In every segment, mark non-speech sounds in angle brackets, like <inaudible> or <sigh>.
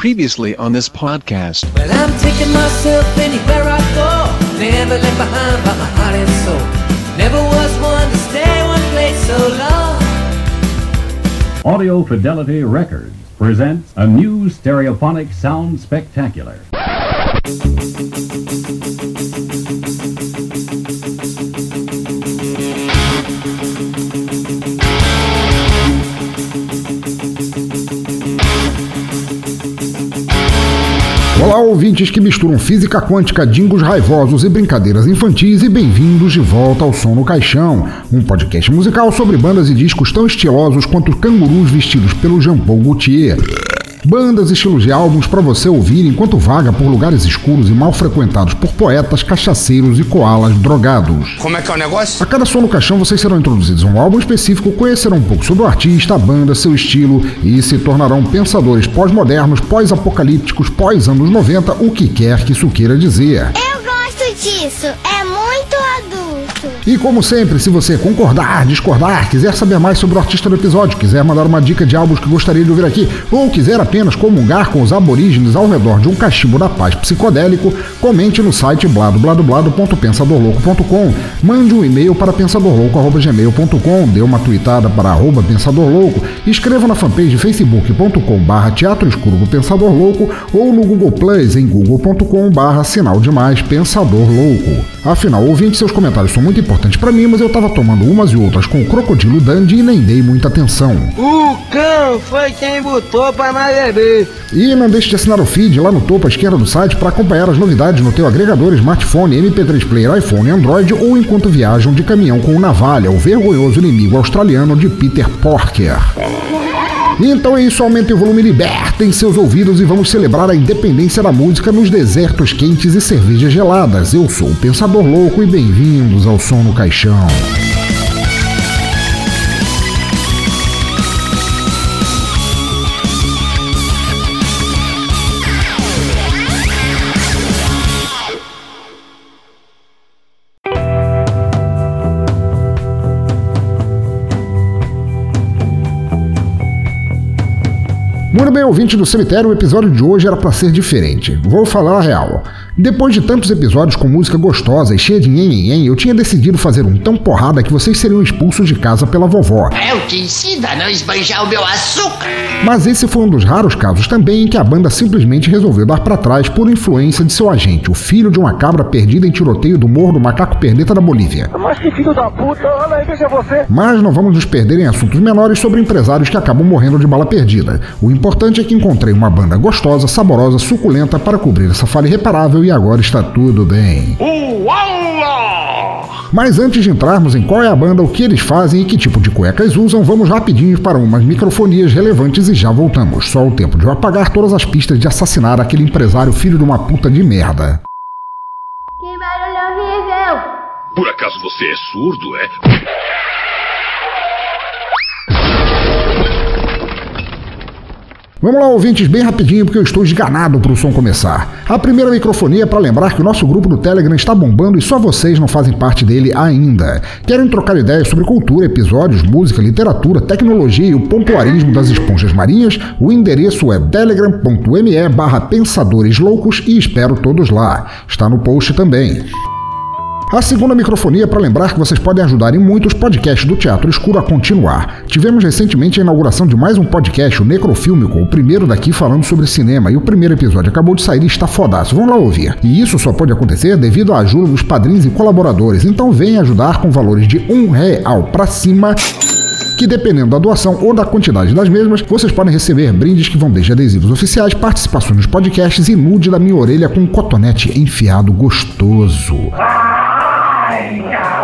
Previously on this podcast. Well, I'm taking myself anywhere I go. Never left behind by my heart and soul. Never was one to stay one place so long. Audio Fidelity Records presents a new stereophonic sound spectacular. Olá, ouvintes que misturam física quântica, dingos raivosos e brincadeiras infantis, e bem-vindos de volta ao Som no Caixão, um podcast musical sobre bandas e discos tão estilosos quanto cangurus vestidos pelo Jean-Paul Gaultier. Bandas e estilos de álbuns para você ouvir enquanto vaga por lugares escuros e mal frequentados por poetas, cachaceiros e koalas drogados. Como é que é o negócio? A cada som no caixão vocês serão introduzidos a um álbum específico, conhecerão um pouco sobre o artista, a banda, seu estilo e se tornarão pensadores pós-modernos, pós-apocalípticos, pós-anos 90, o que quer que isso queira dizer. Eu gosto disso, é. E como sempre, se você concordar, discordar, quiser saber mais sobre o artista do episódio, quiser mandar uma dica de álbuns que gostaria de ouvir aqui, ou quiser apenas comungar com os aborígenes ao redor de um cachimbo da paz psicodélico, comente no site bladobladoblado.pensadorlouco.com, mande um e-mail para pensadorlouco.gmail.com, dê uma tweetada para arroba pensadorlouco, escreva na fanpage facebook.com barra teatro escuro do Pensador Louco ou no Google Plus em google.com barra sinal demais Pensador Louco. Afinal, ouvinte, seus comentários são muito importantes para mim, mas eu tava tomando umas e outras com o Crocodilo Dandy e nem dei muita atenção. O cão foi quem botou pra nós beber. E não deixe de assinar o feed lá no topo à esquerda do site para acompanhar as novidades no teu agregador smartphone, MP3 Player, iPhone, Android ou enquanto viajam de caminhão com o Navalha, o vergonhoso inimigo australiano de Peter Porker. Então é isso, aumentem o volume, libertem seus ouvidos e vamos celebrar a independência da música nos desertos quentes e cervejas geladas. Eu sou o Pensador Louco e bem-vindos ao Som no Caixão. Muito bem, ouvinte do cemitério, o episódio de hoje era para ser diferente. Vou falar a real. Depois de tantos episódios com música gostosa e cheia de nhen, eu tinha decidido fazer um tão porrada que vocês seriam expulsos de casa pela vovó. Eu te ensino a não esbanjar o meu açúcar. Mas esse foi um dos raros casos também em que a banda simplesmente resolveu dar para trás por influência de seu agente, o filho de uma cabra perdida em tiroteio do Morro do Macaco Perneta da Bolívia. Mas que filho da puta, olha aí, veja você. Mas não vamos nos perder em assuntos menores sobre empresários que acabam morrendo de bala perdida. O importante é que encontrei uma banda gostosa, saborosa, suculenta para cobrir essa falha irreparável e agora está tudo bem. Mas antes de entrarmos em qual é a banda, o que eles fazem e que tipo de cuecas usam, vamos rapidinho para umas microfonias relevantes e já voltamos. Só o tempo de eu apagar todas as pistas de assassinar aquele empresário filho de uma puta de merda. Que barulho horrível. Por acaso você é surdo, é? Vamos lá, ouvintes, bem rapidinho, porque eu estou esganado para o som começar. A primeira microfonia é para lembrar que o nosso grupo do Telegram está bombando e só vocês não fazem parte dele ainda. Querem trocar ideias sobre cultura, episódios, música, literatura, tecnologia e o pompoarismo das esponjas marinhas? O endereço é telegram.me barra pensadores loucos e espero todos lá. Está no post também. A segunda microfonia é para lembrar que vocês podem ajudar em muitos podcasts do Teatro Escuro a continuar. Tivemos recentemente a inauguração de mais um podcast, o Necrofílmico, o primeiro daqui falando sobre cinema, e o primeiro episódio acabou de sair e está fodaço. Vamos lá ouvir. E isso só pode acontecer devido à ajuda dos padrinhos e colaboradores, então venha ajudar com valores de um real para cima que dependendo da doação ou da quantidade das mesmas, vocês podem receber brindes que vão desde adesivos oficiais, participações nos podcasts e nude da minha orelha com um cotonete enfiado gostoso. Yeah.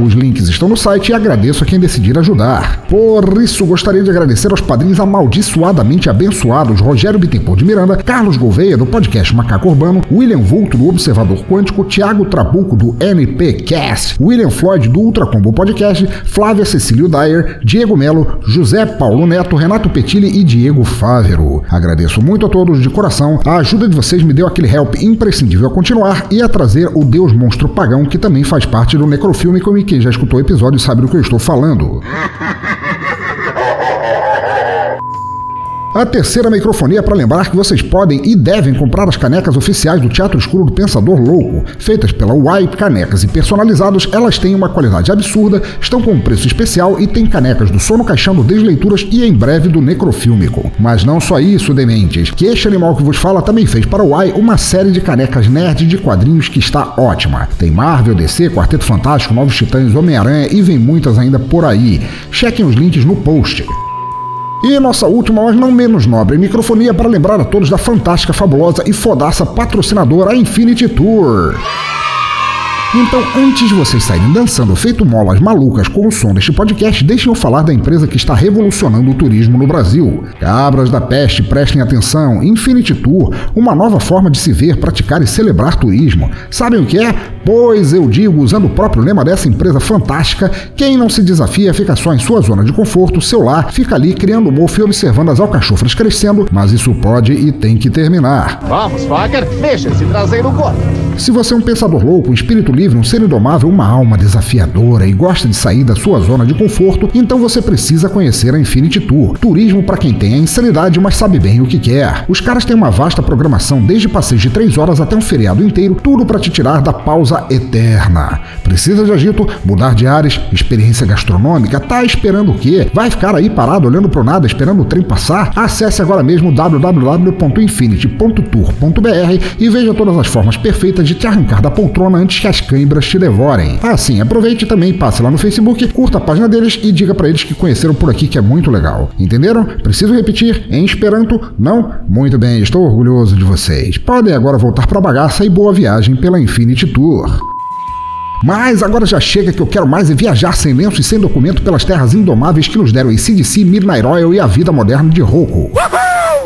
Os links estão no site e agradeço a quem decidir ajudar. Por isso, gostaria de agradecer aos padrinhos amaldiçoadamente abençoados Rogério Bittencourt de Miranda, Carlos Gouveia, do podcast Macaco Urbano, William Vulto, do Observador Quântico, Thiago Trabuco, do NPcast, William Floyd, do Ultracombo Podcast, Flávia Cecílio Dyer, Diego Melo, José Paulo Neto, Renato Petilli e Diego Fávero. Agradeço muito a todos de coração. A ajuda de vocês me deu aquele help imprescindível a continuar e a trazer o Deus Monstro Pagão, que também faz parte do Necrofílmico e quem já escutou o episódio sabe do que eu estou falando. <laughs> A terceira microfonia é para lembrar que vocês podem e devem comprar as canecas oficiais do Teatro Escuro do Pensador Louco. Feitas pela Uai Canecas e personalizadas, elas têm uma qualidade absurda, estão com um preço especial e tem canecas do Sono Caixão do Desleituras e em breve do Necrofílmico. Mas não só isso, dementes, que este animal que vos fala também fez para o Uai uma série de canecas nerd de quadrinhos que está ótima. Tem Marvel, DC, Quarteto Fantástico, Novos Titãs, Homem-Aranha e vem muitas ainda por aí. Chequem os links no post. E nossa última, mas não menos nobre, microfonia para lembrar a todos da fantástica, fabulosa e fodaça patrocinadora Infinity Tour. Então, antes de vocês saírem dançando feito molas malucas com o som deste podcast, deixem eu falar da empresa que está revolucionando o turismo no Brasil. Cabras da peste, prestem atenção. Infinity Tour, uma nova forma de se ver, praticar e celebrar turismo. Sabem o que é? Pois eu digo, usando o próprio lema dessa empresa fantástica, quem não se desafia fica só em sua zona de conforto, seu lar, fica ali criando mofo e observando as alcachofras crescendo, mas isso pode e tem que terminar. Vamos, Faker, deixa esse traseiro correr. Se você é um pensador louco, um espírito livre, um ser indomável, uma alma desafiadora e gosta de sair da sua zona de conforto, então você precisa conhecer a Infinity Tour. Turismo para quem tem a insanidade, mas sabe bem o que quer. Os caras têm uma vasta programação, desde passeios de 3 horas até um feriado inteiro, tudo para te tirar da pausa eterna. Precisa de agito, mudar de ares, experiência gastronômica, tá esperando o quê? Vai ficar aí parado olhando pro nada, esperando o trem passar? Acesse agora mesmo www.infinity.tour.br e veja todas as formas perfeitas de te arrancar da poltrona antes que as câimbras te devorem. Assim, aproveite também, passe lá no Facebook, curta a página deles e diga para eles que conheceram por aqui que é muito legal. Entenderam? Preciso repetir, em Esperanto? Não? Muito bem, estou orgulhoso de vocês. Podem agora voltar para a bagaça e boa viagem pela Infinity Tour. Mas agora já chega que eu quero mais é viajar sem lenço e sem documento pelas terras indomáveis que nos deram ACDC, Midnight Oil e a vida moderna de Roku.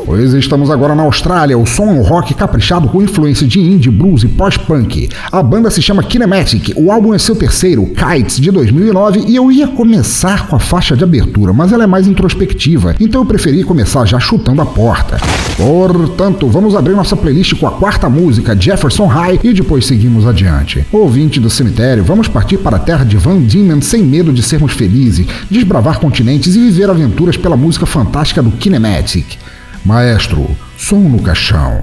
Pois estamos agora na Austrália, o som é um rock caprichado com influência de indie, blues e pós-punk. A banda se chama Kinematic, o álbum é seu terceiro, Kites, de 2009, e eu ia começar com a faixa de abertura, mas ela é mais introspectiva, então eu preferi começar já chutando a porta. Portanto, vamos abrir nossa playlist com a quarta música, Jefferson High, e depois seguimos adiante. Ouvinte do cemitério, vamos partir para a terra de Van Diemen sem medo de sermos felizes, desbravar continentes e viver aventuras pela música fantástica do Kinematic. Maestro, som no caixão.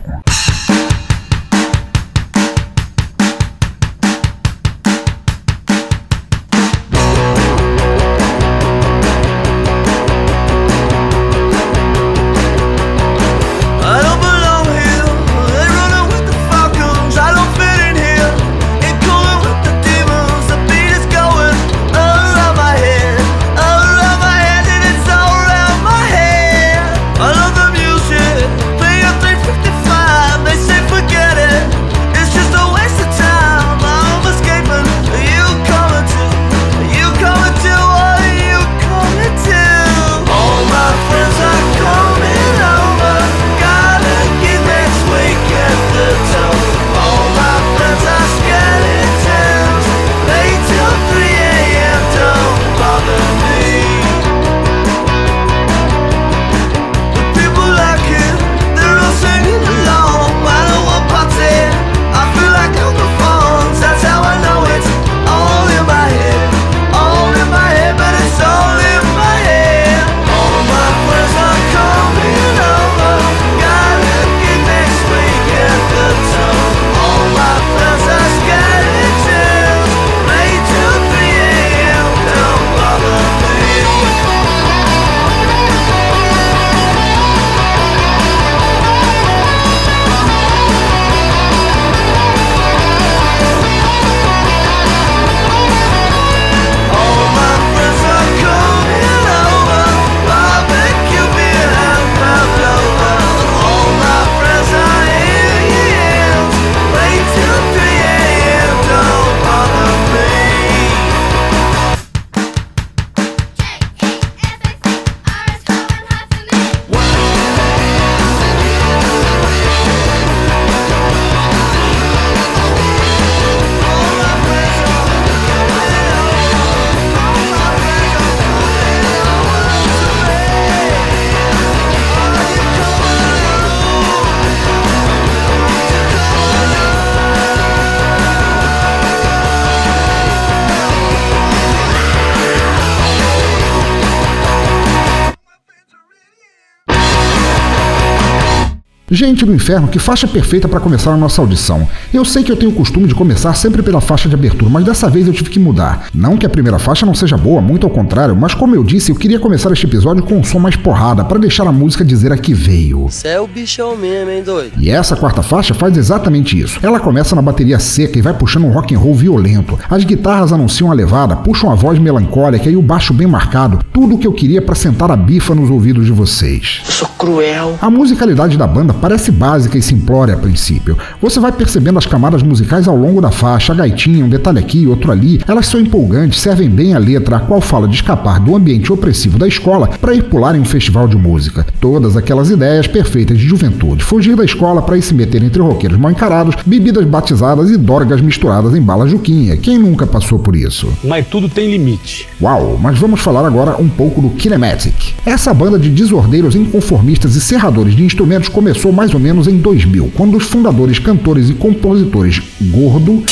Gente do inferno, que faixa perfeita para começar a nossa audição. Eu sei que eu tenho o costume de começar sempre pela faixa de abertura, mas dessa vez eu tive que mudar. Não que a primeira faixa não seja boa, muito ao contrário, mas como eu disse, eu queria começar este episódio com um som mais porrada, para deixar a música dizer a que veio. Cê é o bichão mesmo, hein, doido? E essa quarta faixa faz exatamente isso. Ela começa na bateria seca e vai puxando um rock and roll violento. As guitarras anunciam a levada, puxam a voz melancólica e o baixo bem marcado. Tudo o que eu queria para sentar a bifa nos ouvidos de vocês. Eu sou cruel. A musicalidade da banda parece básica e simplória a princípio. Você vai percebendo as camadas musicais ao longo da faixa, a gaitinha, um detalhe aqui, outro ali. Elas são empolgantes, servem bem a letra, a qual fala de escapar do ambiente opressivo da escola para ir pular em um festival de música. Todas aquelas ideias perfeitas de juventude. Fugir da escola para ir se meter entre roqueiros mal encarados, bebidas batizadas e dorgas misturadas em bala juquinha. Quem nunca passou por isso? Mas tudo tem limite. Uau, mas vamos falar agora um pouco do Kinematic. Essa banda de desordeiros inconformistas e serradores de instrumentos começou mais ou menos em 2000, quando os fundadores, cantores e compositores Gordo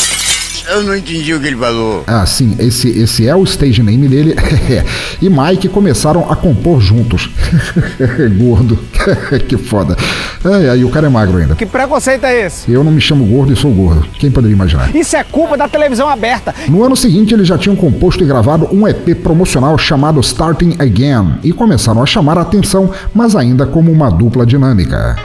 eu não entendi o que ele falou. Ah, sim, esse, esse é o stage name dele. <laughs> e Mike começaram a compor juntos. <laughs> gordo. <laughs> que foda. Ai, aí o cara é magro ainda. Que preconceito é esse? Eu não me chamo gordo e sou gordo. Quem poderia imaginar? Isso é culpa da televisão aberta. No ano seguinte, eles já tinham composto e gravado um EP promocional chamado Starting Again e começaram a chamar a atenção, mas ainda como uma dupla dinâmica.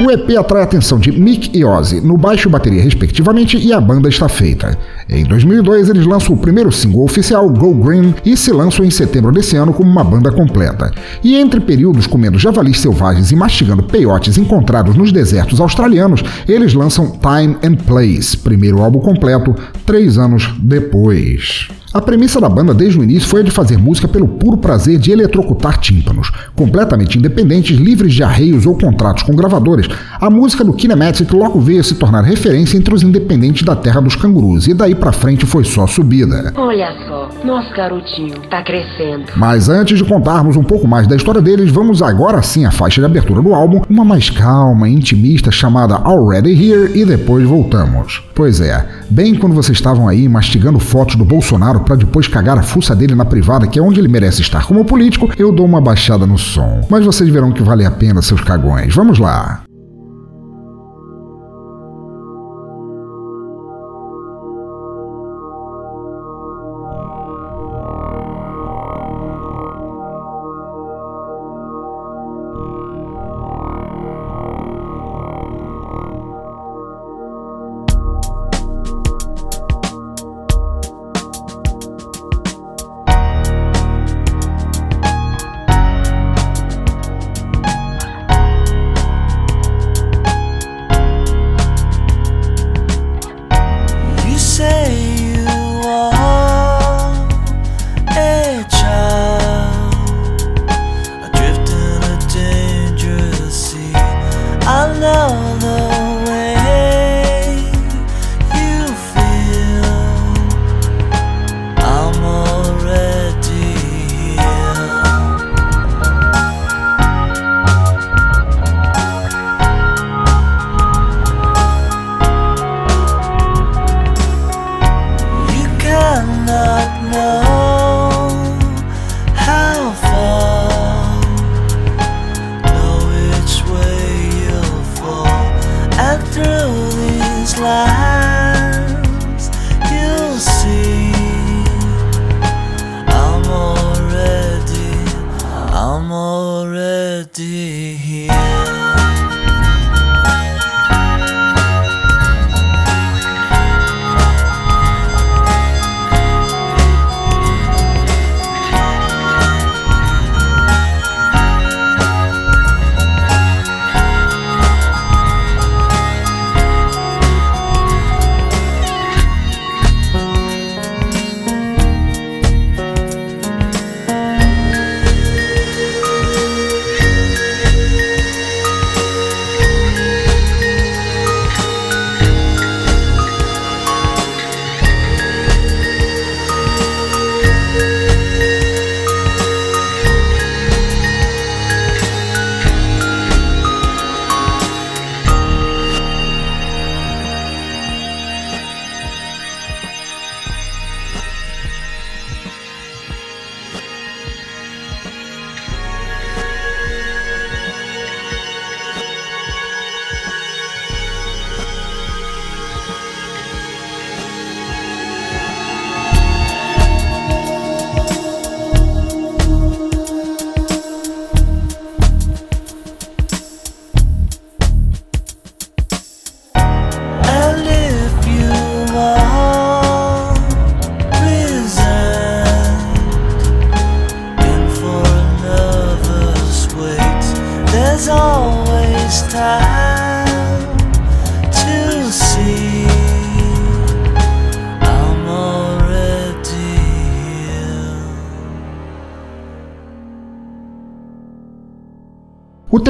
O EP atrai a atenção de Mick e Ozzy no baixo e bateria respectivamente e a banda está feita. Em 2002 eles lançam o primeiro single oficial, Go Green, e se lançam em setembro desse ano como uma banda completa. E entre períodos comendo javalis selvagens e mastigando peiotes encontrados nos desertos australianos, eles lançam Time and Place, primeiro álbum completo, três anos depois. A premissa da banda desde o início foi a de fazer música pelo puro prazer de eletrocutar tímpanos. Completamente independentes, livres de arreios ou contratos com gravadores, a música do Kinematic logo veio a se tornar referência entre os independentes da terra dos cangurus, e daí pra frente foi só subida. Olha só, nosso garotinho tá crescendo. Mas antes de contarmos um pouco mais da história deles, vamos agora sim à faixa de abertura do álbum, uma mais calma e intimista chamada Already Here, e depois voltamos. Pois é, bem quando vocês estavam aí mastigando fotos do Bolsonaro para depois cagar a fuça dele na privada, que é onde ele merece estar como político, eu dou uma baixada no som. Mas vocês verão que vale a pena, seus cagões. Vamos lá.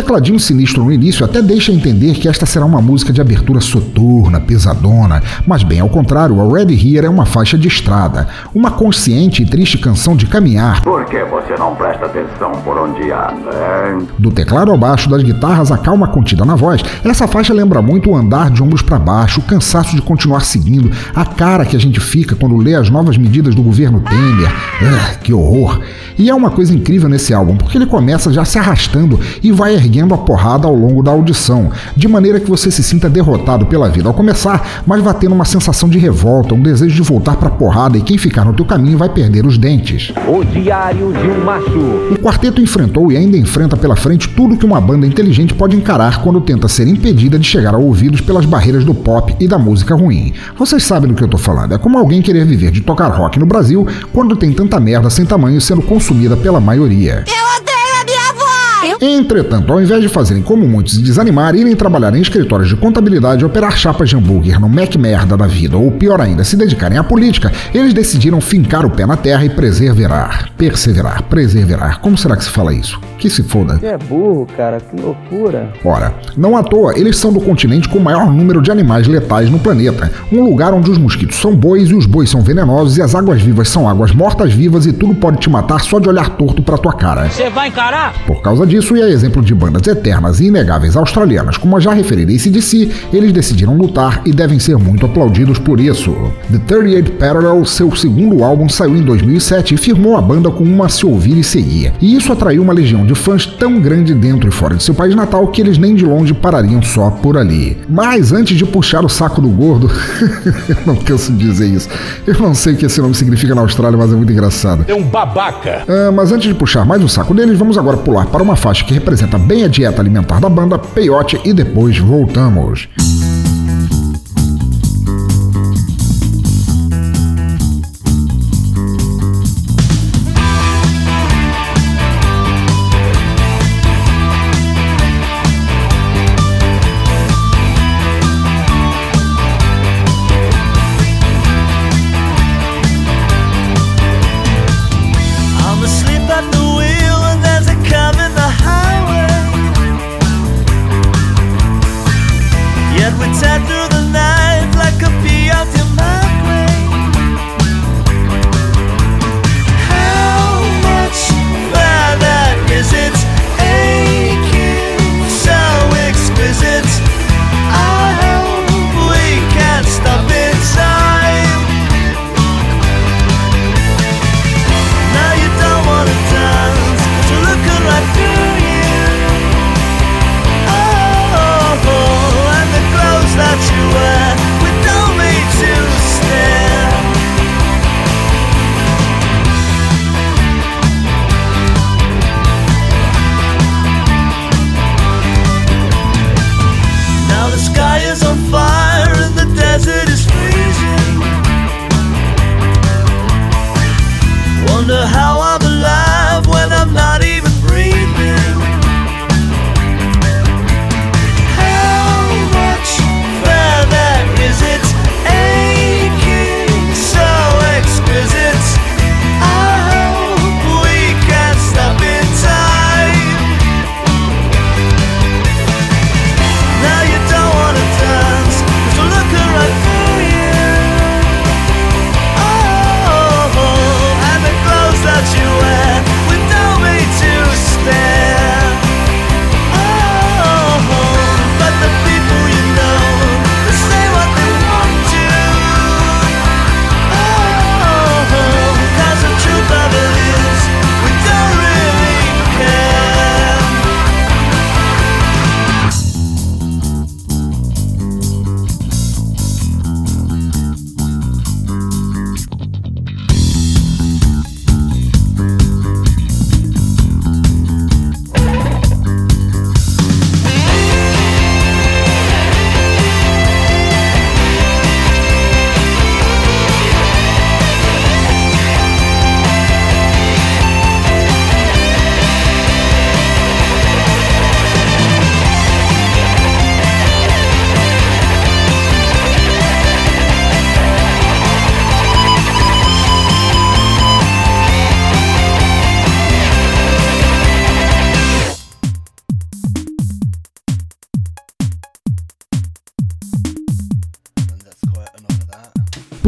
Tecladinho sinistro no início até deixa entender que esta será uma música de abertura soturna, pesadona, mas bem ao contrário, a Red Here é uma faixa de estrada, uma consciente e triste canção de caminhar. Por que você não presta atenção por onde anda? Hein? Do teclado ao baixo, das guitarras à calma contida na voz, essa faixa lembra muito o andar de ombros para baixo, o cansaço de continuar seguindo, a cara que a gente fica quando lê as novas medidas do governo Temer. Uh, que horror! E é uma coisa incrível nesse álbum, porque ele começa já se arrastando e vai erguendo a porrada ao longo da audição, de maneira que você se sinta derrotado pela vida ao começar, mas vai tendo uma sensação de revolta, um desejo de voltar pra porrada e quem ficar no teu caminho vai perder os dentes. O Diário de um Macho. O quarteto enfrentou e ainda enfrenta pela frente tudo que uma banda inteligente pode encarar quando tenta ser impedida de chegar a ouvidos pelas barreiras do pop e da música ruim. Vocês sabem do que eu tô falando, é como alguém querer viver de tocar rock no Brasil quando tem tanta merda sem tamanho sendo consumida pela maioria. Eu Entretanto, ao invés de fazerem como muitos e desanimar, irem trabalhar em escritórios de contabilidade, operar chapas de hambúrguer no Mac merda da vida, ou pior ainda, se dedicarem à política, eles decidiram fincar o pé na terra e perseverar. Perseverar, preservar. Como será que se fala isso? Que se foda. Você é burro, cara, que loucura. Ora, não à toa, eles são do continente com o maior número de animais letais no planeta. Um lugar onde os mosquitos são bois e os bois são venenosos e as águas vivas são águas mortas-vivas e tudo pode te matar só de olhar torto pra tua cara. Você vai encarar? Por causa disso, e a exemplo de bandas eternas e inegáveis australianas, como a já referida ACDC, eles decidiram lutar e devem ser muito aplaudidos por isso. The 38 Parallel, seu segundo álbum, saiu em 2007 e firmou a banda com uma se ouvir e seguir. E isso atraiu uma legião de fãs tão grande dentro e fora de seu país natal que eles nem de longe parariam só por ali. Mas antes de puxar o saco do gordo, eu <laughs> não canso de dizer isso. Eu não sei o que esse nome significa na Austrália, mas é muito engraçado. É um babaca. Ah, mas antes de puxar mais o saco deles, vamos agora pular para uma faixa que representa bem a dieta alimentar da banda, Peyote, e depois voltamos.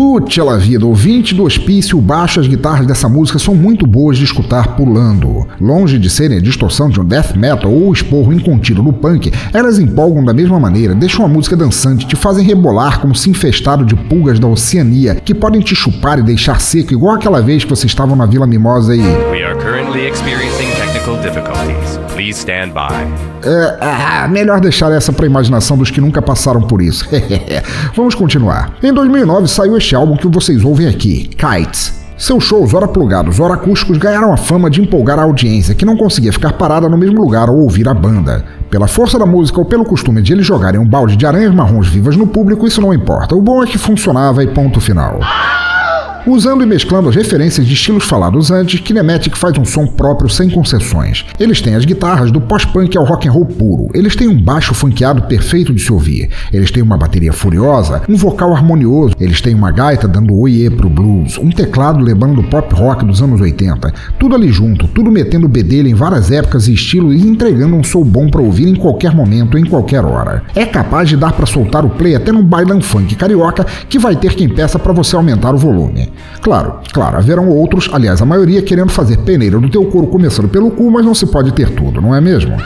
Lute la vida, ouvinte do hospício, baixo as guitarras dessa música são muito boas de escutar pulando. Longe de serem a distorção de um death metal ou esporro incontínuo do punk, elas empolgam da mesma maneira, deixam a música dançante, te fazem rebolar como se infestado de pulgas da Oceania, que podem te chupar e deixar seco, igual aquela vez que vocês estavam na Vila Mimosa e. We are currently experiencing technical difficulties. Please stand by. É, ah, melhor deixar essa pra imaginação dos que nunca passaram por isso. <laughs> Vamos continuar. Em 2009 saiu este álbum que vocês ouvem aqui, Kites. Seus shows, ora plugados, ora acústicos, ganharam a fama de empolgar a audiência, que não conseguia ficar parada no mesmo lugar ao ouvir a banda. Pela força da música ou pelo costume de eles jogarem um balde de aranhas marrons vivas no público, isso não importa. O bom é que funcionava e ponto final. Usando e mesclando as referências de estilos falados antes, Kinematic faz um som próprio sem concessões. Eles têm as guitarras do pós-punk ao rock and roll puro. Eles têm um baixo funkeado perfeito de se ouvir. Eles têm uma bateria furiosa, um vocal harmonioso. Eles têm uma gaita dando oiê pro blues, um teclado lembrando o pop rock dos anos 80. Tudo ali junto, tudo metendo bedelho em várias épocas e estilos e entregando um som bom para ouvir em qualquer momento, em qualquer hora. É capaz de dar para soltar o play até num bailão funk carioca que vai ter quem peça para você aumentar o volume. Claro, claro, haverão outros, aliás, a maioria querendo fazer peneira do teu couro começando pelo cu, mas não se pode ter tudo, não é mesmo?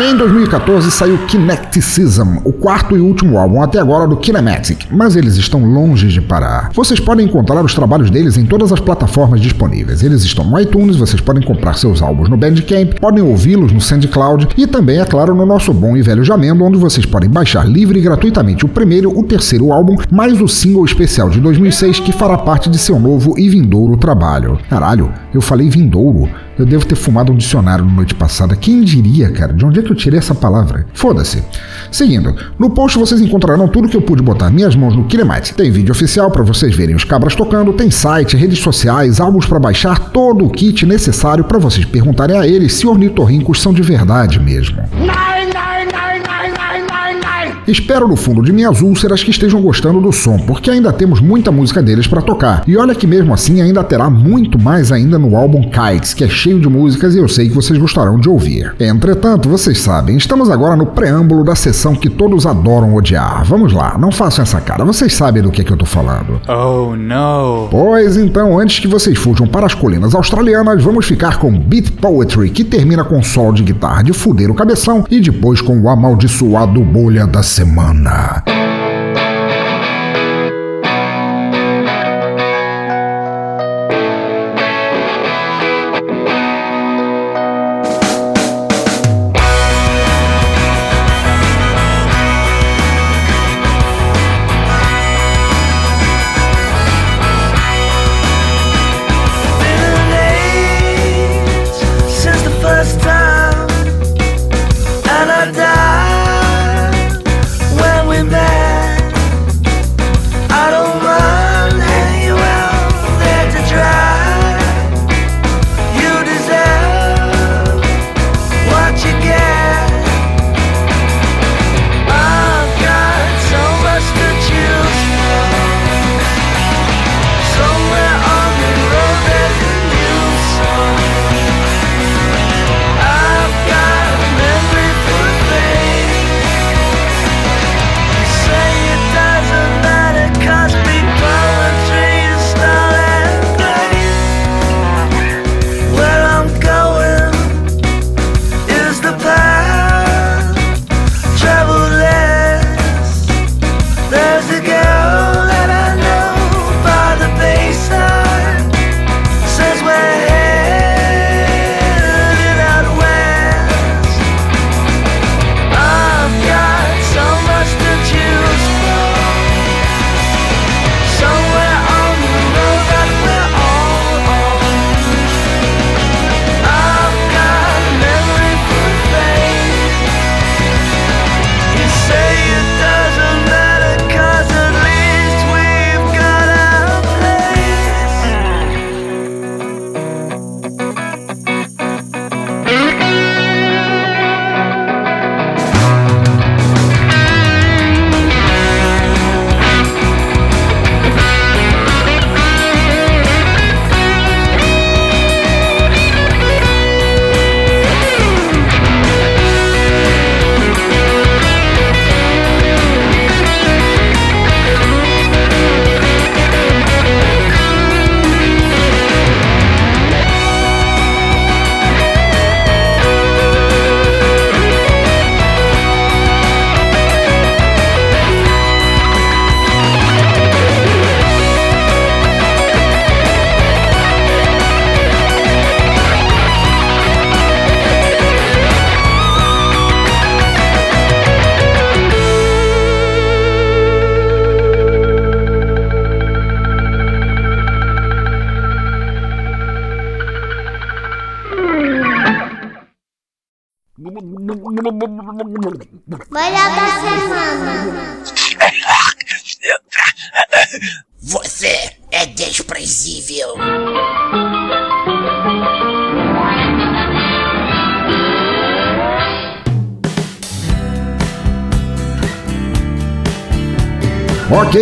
Em 2014 saiu Kinecticism, o quarto e último álbum até agora do Kinematic, mas eles estão longe de parar. Vocês podem encontrar os trabalhos deles em todas as plataformas disponíveis. Eles estão no iTunes, vocês podem comprar seus álbuns no Bandcamp, podem ouvi-los no SoundCloud e também, é claro, no nosso bom e velho Jamendo, onde vocês podem baixar livre e gratuitamente o primeiro, o terceiro álbum, mais o single especial de 2006 que fará parte de seu novo e vindouro trabalho. Caralho, eu falei vindouro. Eu devo ter fumado um dicionário na noite passada. Quem diria, cara? De onde é que eu tirei essa palavra? Foda-se. Seguindo, no post vocês encontrarão tudo que eu pude botar minhas mãos no Kinemite. Tem vídeo oficial para vocês verem os cabras tocando, tem site, redes sociais, álbuns para baixar, todo o kit necessário para vocês perguntarem a eles se ornitorrincos são de verdade mesmo. Espero no fundo de minhas úlceras que estejam gostando do som, porque ainda temos muita música deles para tocar. E olha que mesmo assim ainda terá muito mais ainda no álbum Kites, que é cheio de músicas e eu sei que vocês gostarão de ouvir. Entretanto, vocês sabem, estamos agora no preâmbulo da sessão que todos adoram odiar. Vamos lá, não façam essa cara, vocês sabem do que, é que eu tô falando. Oh, não. Pois então, antes que vocês fujam para as colinas australianas, vamos ficar com Beat Poetry, que termina com solo de guitarra de fuder o cabeção e depois com o amaldiçoado bolha da semana.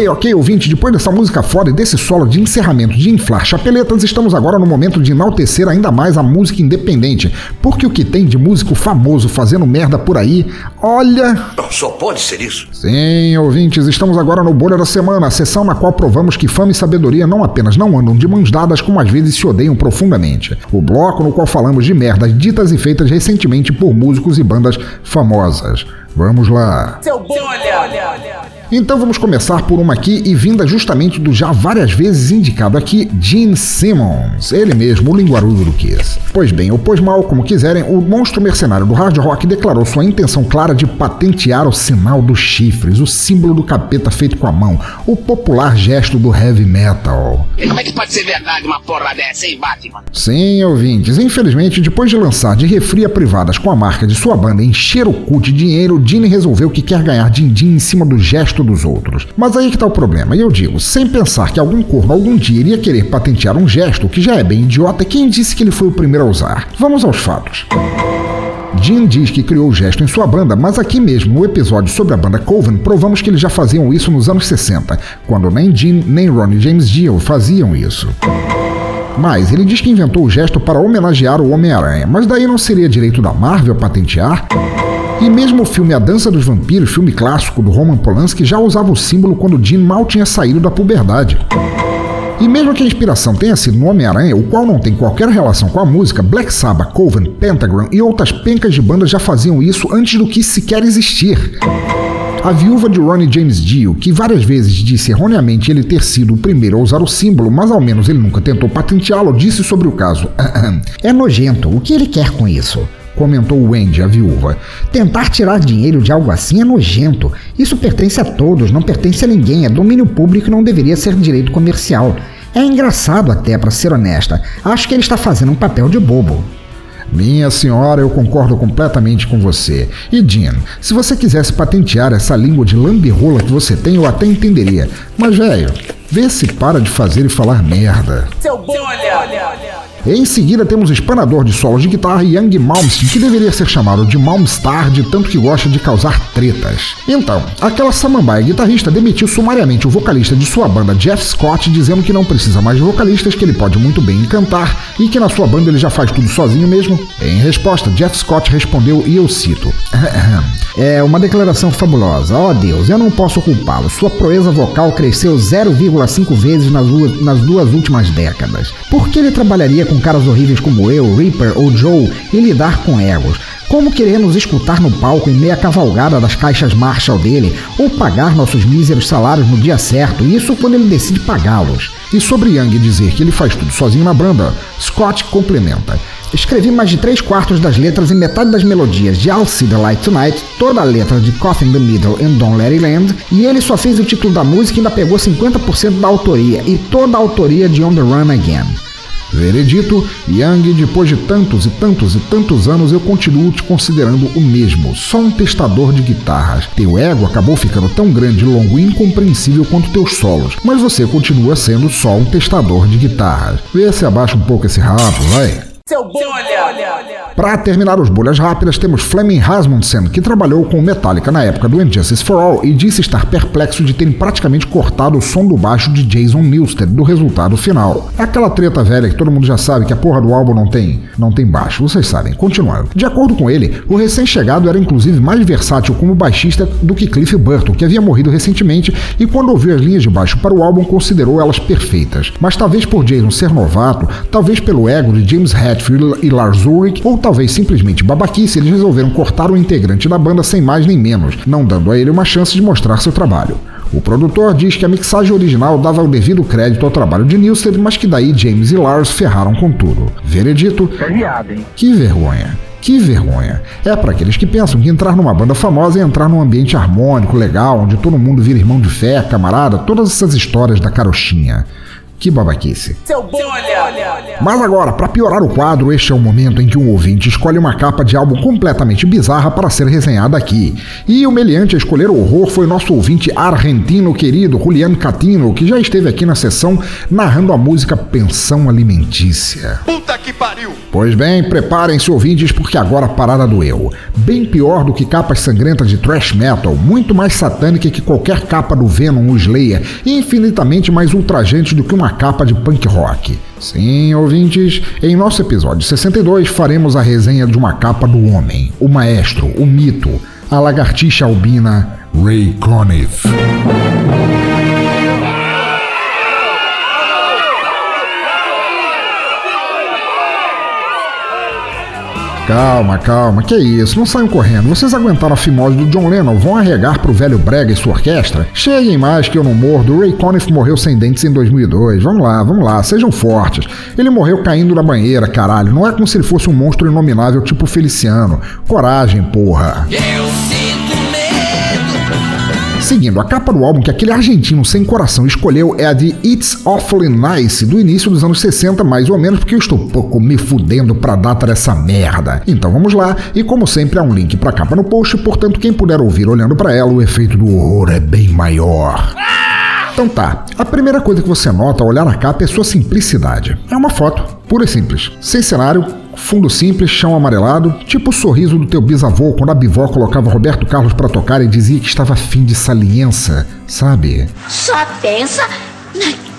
Ok, ok, ouvinte, depois dessa música foda e desse solo de encerramento de inflar chapeletas, estamos agora no momento de enaltecer ainda mais a música independente. Porque o que tem de músico famoso fazendo merda por aí, olha. Só pode ser isso. Sim, ouvintes, estamos agora no Bolha da Semana, a sessão na qual provamos que fama e sabedoria não apenas não andam de mãos dadas, como às vezes se odeiam profundamente. O bloco no qual falamos de merdas ditas e feitas recentemente por músicos e bandas famosas. Vamos lá. Seu bolha! Então vamos começar por uma aqui e vinda justamente do já várias vezes indicado aqui, Gene Simmons, ele mesmo, o linguarudo do Kiss. Pois bem, ou pois mal, como quiserem, o monstro mercenário do hard rock declarou sua intenção clara de patentear o sinal dos chifres, o símbolo do capeta feito com a mão, o popular gesto do heavy metal. E como é que pode ser verdade uma porra dessa, hein, Batman? Sim, ouvintes, infelizmente, depois de lançar de refria privadas com a marca de sua banda encher o cu de dinheiro, Gene resolveu que quer ganhar din-din em cima do gesto dos outros. Mas aí que tá o problema, e eu digo, sem pensar que algum corno algum dia iria querer patentear um gesto que já é bem idiota, quem disse que ele foi o primeiro a usar? Vamos aos fatos. Jim diz que criou o gesto em sua banda, mas aqui mesmo, no episódio sobre a banda Coven, provamos que eles já faziam isso nos anos 60, quando nem Jim nem Ronnie James Dio faziam isso. Mas ele diz que inventou o gesto para homenagear o Homem-Aranha, mas daí não seria direito da Marvel patentear? E mesmo o filme A Dança dos Vampiros, filme clássico do Roman Polanski, já usava o símbolo quando Jean mal tinha saído da puberdade. E mesmo que a inspiração tenha sido no Homem-Aranha, o qual não tem qualquer relação com a música, Black Sabbath, Coven, Pentagram e outras pencas de bandas já faziam isso antes do que sequer existir. A viúva de Ronnie James Dio, que várias vezes disse erroneamente ele ter sido o primeiro a usar o símbolo, mas ao menos ele nunca tentou patenteá-lo, disse sobre o caso: É nojento, o que ele quer com isso? Comentou Wendy, a viúva. Tentar tirar dinheiro de algo assim é nojento. Isso pertence a todos, não pertence a ninguém, é domínio público e não deveria ser direito comercial. É engraçado até, para ser honesta. Acho que ele está fazendo um papel de bobo. Minha senhora, eu concordo completamente com você. E Jean, se você quisesse patentear essa língua de lamberrola que você tem, eu até entenderia. Mas, velho, vê se para de fazer e falar merda. Seu bolha! Em seguida temos o espanador de solos de guitarra Young Malmsteen, que deveria ser chamado de Malmstar de tanto que gosta de causar tretas. Então, aquela samambaia guitarrista demitiu sumariamente o vocalista de sua banda Jeff Scott, dizendo que não precisa mais de vocalistas, que ele pode muito bem cantar e que na sua banda ele já faz tudo sozinho mesmo. Em resposta, Jeff Scott respondeu e eu cito: <laughs> É uma declaração fabulosa. Oh Deus, eu não posso culpá-lo. Sua proeza vocal cresceu 0,5 vezes nas duas, nas duas últimas décadas. Por que ele trabalharia com caras horríveis como eu, Reaper ou Joe e lidar com egos? Como querer nos escutar no palco em meia cavalgada das caixas Marshall dele, ou pagar nossos míseros salários no dia certo, isso quando ele decide pagá-los. E sobre Young dizer que ele faz tudo sozinho na banda, Scott complementa. Escrevi mais de três quartos das letras e metade das melodias de I'll See the Light Tonight, toda a letra de Cough in the Middle and Don't Let It Land, e ele só fez o título da música e ainda pegou 50% da autoria, e toda a autoria de On the Run Again. Veredito, Young, depois de tantos e tantos e tantos anos, eu continuo te considerando o mesmo, só um testador de guitarras. Teu ego acabou ficando tão grande, longo e incompreensível quanto teus solos, mas você continua sendo só um testador de guitarras. Vê se abaixa um pouco esse rabo, vai. Seu bolha! Para terminar os bolhas rápidas, temos Fleming Rasmussen, que trabalhou com Metallica na época do Injustice for All e disse estar perplexo de terem praticamente cortado o som do baixo de Jason Newsted do resultado final. Aquela treta velha que todo mundo já sabe que a porra do álbum não tem, não tem baixo, vocês sabem. Continuando. De acordo com ele, o recém-chegado era inclusive mais versátil como baixista do que Cliff Burton, que havia morrido recentemente e quando ouviu as linhas de baixo para o álbum considerou elas perfeitas. Mas talvez por Jason ser novato, talvez pelo ego de James Hetfield e Lars Ulrich, ou talvez simplesmente babaquice, eles resolveram cortar o integrante da banda sem mais nem menos, não dando a ele uma chance de mostrar seu trabalho. O produtor diz que a mixagem original dava o devido crédito ao trabalho de Newsted, mas que daí James e Lars ferraram com tudo. Veredito. Que vergonha. Que vergonha. É para aqueles que pensam que entrar numa banda famosa é entrar num ambiente harmônico, legal, onde todo mundo vira irmão de fé, camarada, todas essas histórias da carochinha. Que babaquice. Seu bolha! Mas agora, para piorar o quadro, este é o momento em que um ouvinte escolhe uma capa de álbum completamente bizarra para ser resenhada aqui. E o meliante a escolher o horror foi nosso ouvinte argentino querido, Julian Catino, que já esteve aqui na sessão narrando a música Pensão Alimentícia. Puta que pariu! Pois bem, preparem-se ouvintes, porque agora a parada doeu. Bem pior do que capas sangrentas de thrash metal, muito mais satânica que qualquer capa do Venom ou Slayer, e infinitamente mais ultrajante do que uma capa de punk rock. Sim, ouvintes, em nosso episódio 62 faremos a resenha de uma capa do homem, o maestro, o mito, a lagartixa albina Ray Conniff. Calma, calma, que isso, não saiam correndo. Vocês aguentaram a fimose do John Lennon, vão arregar pro velho Brega e sua orquestra? Cheguem mais que eu não mordo. Ray Conniff morreu sem dentes em 2002. Vamos lá, vamos lá, sejam fortes. Ele morreu caindo na banheira, caralho. Não é como se ele fosse um monstro inominável tipo Feliciano. Coragem, porra. Seguindo, a capa do álbum que aquele argentino sem coração escolheu é a de It's Awfully Nice, do início dos anos 60, mais ou menos, porque eu estou pouco me fudendo pra data dessa merda. Então vamos lá, e como sempre há um link pra capa no post, portanto quem puder ouvir olhando para ela, o efeito do horror é bem maior. Então tá, a primeira coisa que você nota ao olhar a capa é sua simplicidade. É uma foto, pura e simples, sem cenário, Fundo simples, chão amarelado, tipo o sorriso do teu bisavô quando a bivó colocava Roberto Carlos para tocar e dizia que estava afim de saliência, sabe? Só pensa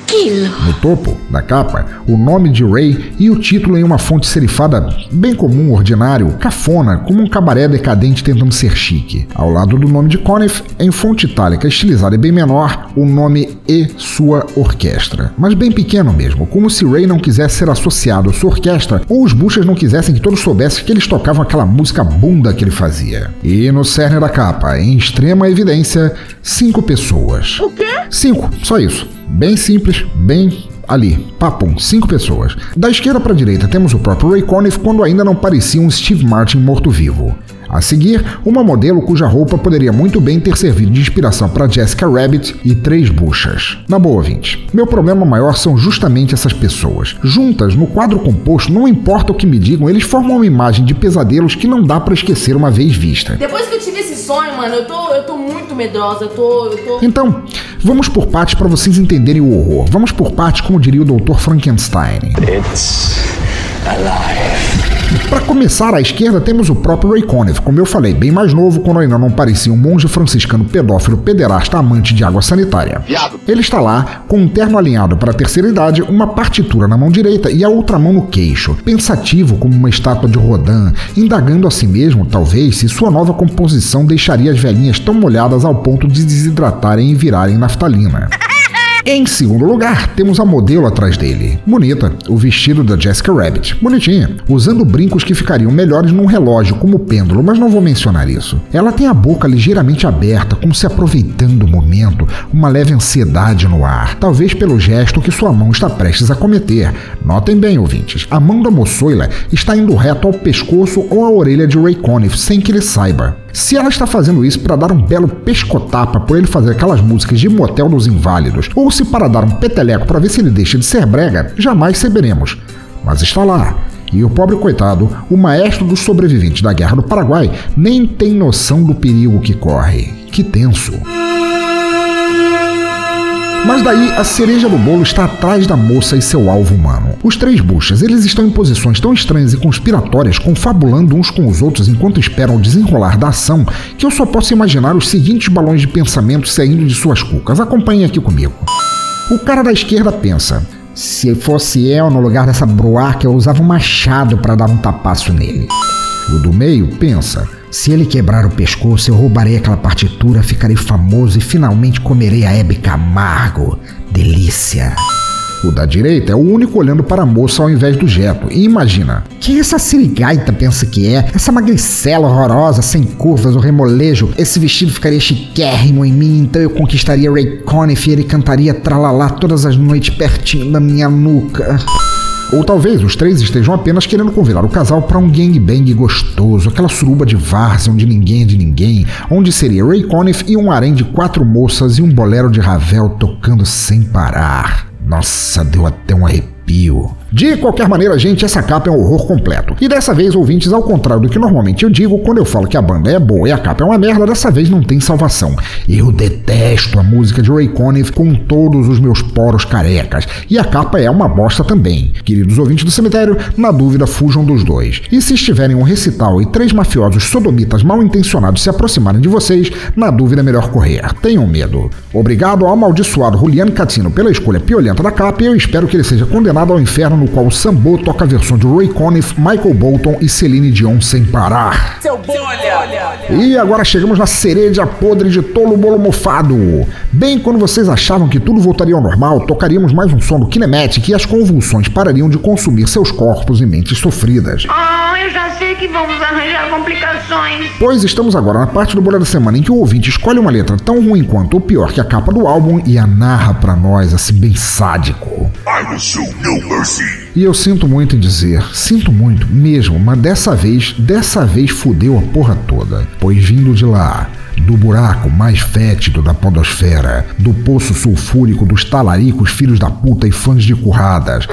naquilo. No topo da capa, o nome de Ray e o título em uma fonte serifada bem comum, ordinário, cafona, como um cabaré decadente tentando ser chique. Ao lado do nome de Conniff, em fonte itálica estilizada e bem menor, o nome e sua orquestra. Mas bem pequeno mesmo, como se Ray não quisesse ser associado à sua orquestra ou os Bushas não quisessem que todos soubessem que eles tocavam aquela música bunda que ele fazia. E no cerne da capa, em extrema evidência, cinco pessoas. O quê? Cinco, só isso. Bem simples, bem ali, papum, cinco pessoas. Da esquerda para a direita temos o próprio Ray Conniff quando ainda não parecia um Steve Martin morto-vivo. A seguir, uma modelo cuja roupa poderia muito bem ter servido de inspiração para Jessica Rabbit e três buchas. Na boa, ouvinte, meu problema maior são justamente essas pessoas. Juntas, no quadro composto, não importa o que me digam, eles formam uma imagem de pesadelos que não dá para esquecer uma vez vista. Depois que eu tive esse sonho, mano, eu tô, eu tô muito medrosa, eu tô, eu tô... Então, vamos por partes para vocês entenderem o horror. Vamos por partes, como diria o Dr. Frankenstein. It's alive. Para começar, à esquerda temos o próprio Ray Conniff, como eu falei, bem mais novo quando ainda não parecia um monge franciscano pedófilo pederasta amante de água sanitária. Ele está lá, com um terno alinhado para a terceira idade, uma partitura na mão direita e a outra mão no queixo, pensativo como uma estátua de Rodin, indagando a si mesmo, talvez, se sua nova composição deixaria as velhinhas tão molhadas ao ponto de desidratarem e virarem naftalina. Em segundo lugar, temos a modelo atrás dele. Bonita, o vestido da Jessica Rabbit. Bonitinha, usando brincos que ficariam melhores num relógio como pêndulo, mas não vou mencionar isso. Ela tem a boca ligeiramente aberta, como se aproveitando o momento, uma leve ansiedade no ar, talvez pelo gesto que sua mão está prestes a cometer. Notem bem, ouvintes, a mão da moçoila está indo reto ao pescoço ou à orelha de Ray Conniff sem que ele saiba. Se ela está fazendo isso para dar um belo pescotapa por ele fazer aquelas músicas de motel dos inválidos, ou se para dar um peteleco para ver se ele deixa de ser brega, jamais saberemos. Mas está lá. E o pobre coitado, o maestro dos sobreviventes da Guerra do Paraguai, nem tem noção do perigo que corre. Que tenso. Mas daí a cereja do bolo está atrás da moça e seu alvo humano. Os três buchas, eles estão em posições tão estranhas e conspiratórias, confabulando uns com os outros enquanto esperam o desenrolar da ação, que eu só posso imaginar os seguintes balões de pensamento saindo de suas cucas. Acompanhem aqui comigo. O cara da esquerda pensa: se fosse eu no lugar dessa bruaca, eu usava um machado para dar um tapaço nele. O do meio pensa: se ele quebrar o pescoço, eu roubarei aquela partitura, ficarei famoso e finalmente comerei a Hebe Camargo. Delícia. O da direita é o único olhando para a moça ao invés do Jeto. E imagina, quem essa sirigaita pensa que é? Essa magricela horrorosa, sem curvas, o remolejo. Esse vestido ficaria chiquérrimo em mim, então eu conquistaria Ray Conniff e ele cantaria tralalá todas as noites pertinho da minha nuca. Ou talvez os três estejam apenas querendo convidar o casal para um gangbang gostoso, aquela suruba de várzea onde ninguém é de ninguém, onde seria Ray Conniff e um harém de quatro moças e um bolero de Ravel tocando sem parar. Nossa, deu até um arrepio. De qualquer maneira, gente, essa capa é um horror completo. E dessa vez, ouvintes, ao contrário do que normalmente eu digo, quando eu falo que a banda é boa e a capa é uma merda, dessa vez não tem salvação. Eu detesto a música de Ray Conniff com todos os meus poros carecas. E a capa é uma bosta também. Queridos ouvintes do cemitério, na dúvida, fujam dos dois. E se estiverem um recital e três mafiosos sodomitas mal intencionados se aproximarem de vocês, na dúvida é melhor correr. Tenham medo. Obrigado ao amaldiçoado Juliano Catino pela escolha piolenta da capa e eu espero que ele seja condenado ao inferno no qual o Sambo toca a versão de Ray Conniff, Michael Bolton e Celine Dion sem parar. Seu olha. E agora chegamos na cereja podre de Tolo Bolo Mofado. Bem quando vocês achavam que tudo voltaria ao normal, tocaríamos mais um som do Kinematic e as convulsões parariam de consumir seus corpos e mentes sofridas. Oh, eu já vamos arranjar complicações. Pois estamos agora na parte do Bolha da Semana em que o ouvinte escolhe uma letra tão ruim quanto ou pior que a capa do álbum e a narra pra nós, assim, bem sádico. I will show no mercy. E eu sinto muito em dizer, sinto muito mesmo, mas dessa vez, dessa vez fudeu a porra toda. Pois vindo de lá, do buraco mais fétido da podosfera, do poço sulfúrico dos talaricos filhos da puta e fãs de curradas,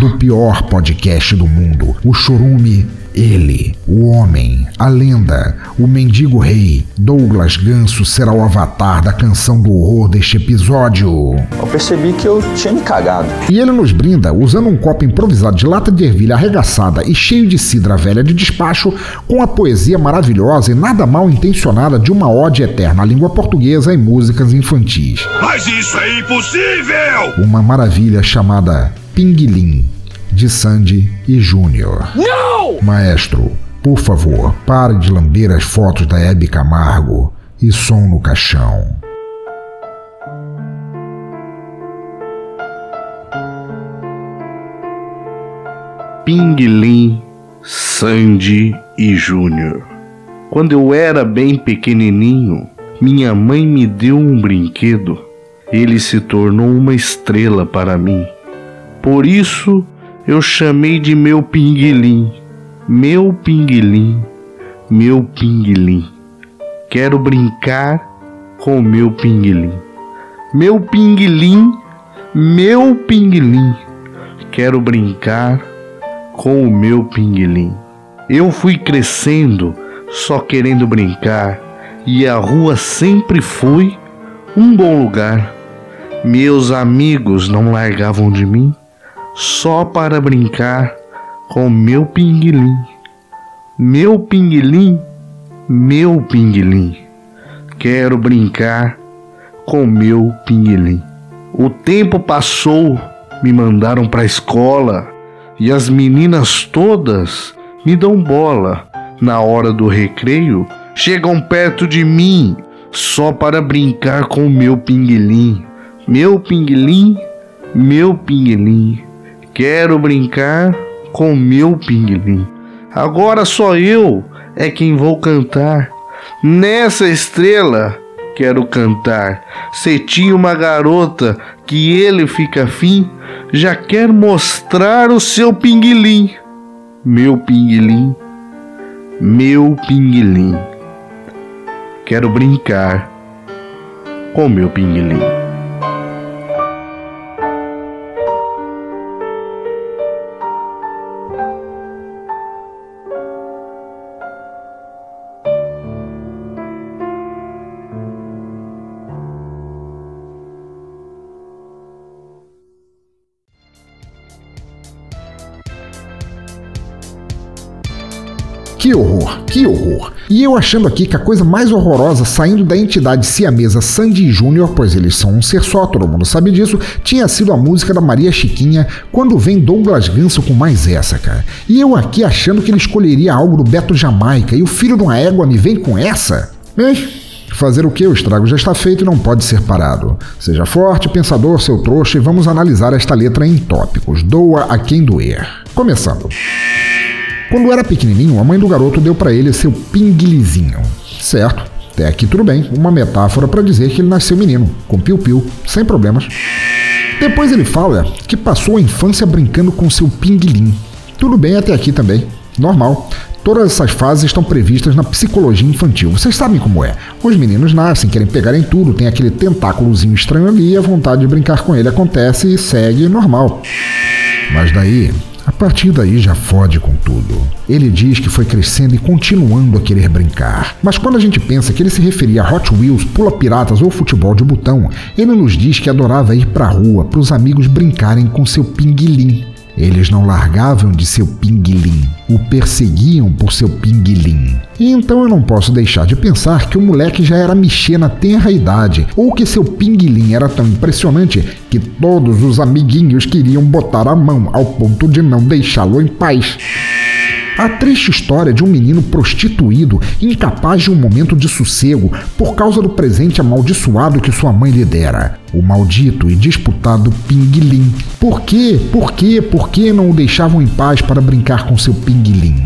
do pior podcast do mundo, o Chorume ele, o homem, a lenda, o mendigo rei, Douglas Ganso será o avatar da canção do horror deste episódio. Eu percebi que eu tinha me cagado. E ele nos brinda usando um copo improvisado de lata de ervilha arregaçada e cheio de cidra velha de despacho, com a poesia maravilhosa e nada mal intencionada de uma ode eterna à língua portuguesa e músicas infantis. Mas isso é impossível! Uma maravilha chamada Pinguilim de Sandy e Júnior. Não! Maestro, por favor, pare de lamber as fotos da Hebe Camargo e som no caixão. Pinguilim, Sandy e Júnior. Quando eu era bem pequenininho, minha mãe me deu um brinquedo. Ele se tornou uma estrela para mim. Por isso eu chamei de meu pinguilim, meu pinguilim, meu pinguilim. Quero brincar com meu pinguilim. Meu pinguilim, meu pinguilim. Quero brincar com o meu pinguilim. Eu fui crescendo só querendo brincar e a rua sempre foi um bom lugar. Meus amigos não largavam de mim só para brincar com meu pinguilim. Meu pinguilim, meu pinguilim. Quero brincar com meu pinguilim. O tempo passou, me mandaram para a escola e as meninas todas me dão bola. Na hora do recreio, chegam perto de mim só para brincar com meu pinguilim. Meu pinguilim, meu pinguilim. Quero brincar com meu pinguim. Agora só eu é quem vou cantar. Nessa estrela quero cantar. Se tinha uma garota que ele fica afim, já quer mostrar o seu pinguilim. Meu pinguilim, meu pinguilim. Quero brincar com meu pinguilim. Que horror. E eu achando aqui que a coisa mais horrorosa saindo da entidade siamesa Sandy Júnior, pois eles são um ser só, todo mundo sabe disso, tinha sido a música da Maria Chiquinha quando vem Douglas Ganso com mais essa, cara. E eu aqui achando que ele escolheria algo do Beto Jamaica e o filho de uma égua me vem com essa? Bem, Fazer o que? O estrago já está feito e não pode ser parado. Seja forte, pensador, seu trouxa, e vamos analisar esta letra em tópicos. Doa a quem doer. Começando. Quando era pequenininho, a mãe do garoto deu para ele seu pinguilizinho. Certo, até aqui tudo bem, uma metáfora para dizer que ele nasceu menino, com piu-piu, sem problemas. Depois ele fala que passou a infância brincando com seu pinguilim. Tudo bem até aqui também, normal. Todas essas fases estão previstas na psicologia infantil. Vocês sabem como é. Os meninos nascem, querem pegar em tudo, tem aquele tentáculozinho estranho ali e a vontade de brincar com ele acontece e segue normal. Mas daí, a partir daí já fode com tudo. Ele diz que foi crescendo e continuando a querer brincar. Mas quando a gente pensa que ele se referia a Hot Wheels, pula piratas ou futebol de botão, ele nos diz que adorava ir pra rua para os amigos brincarem com seu pinguilim. Eles não largavam de seu pinguilim, o perseguiam por seu pinguilim. E então eu não posso deixar de pensar que o moleque já era mexer na tenra idade, ou que seu pinguilim era tão impressionante que todos os amiguinhos queriam botar a mão ao ponto de não deixá-lo em paz. A triste história de um menino prostituído, incapaz de um momento de sossego por causa do presente amaldiçoado que sua mãe lhe dera. O maldito e disputado Pinguilim. Por quê? Por quê? Por que não o deixavam em paz para brincar com seu Pinguilim?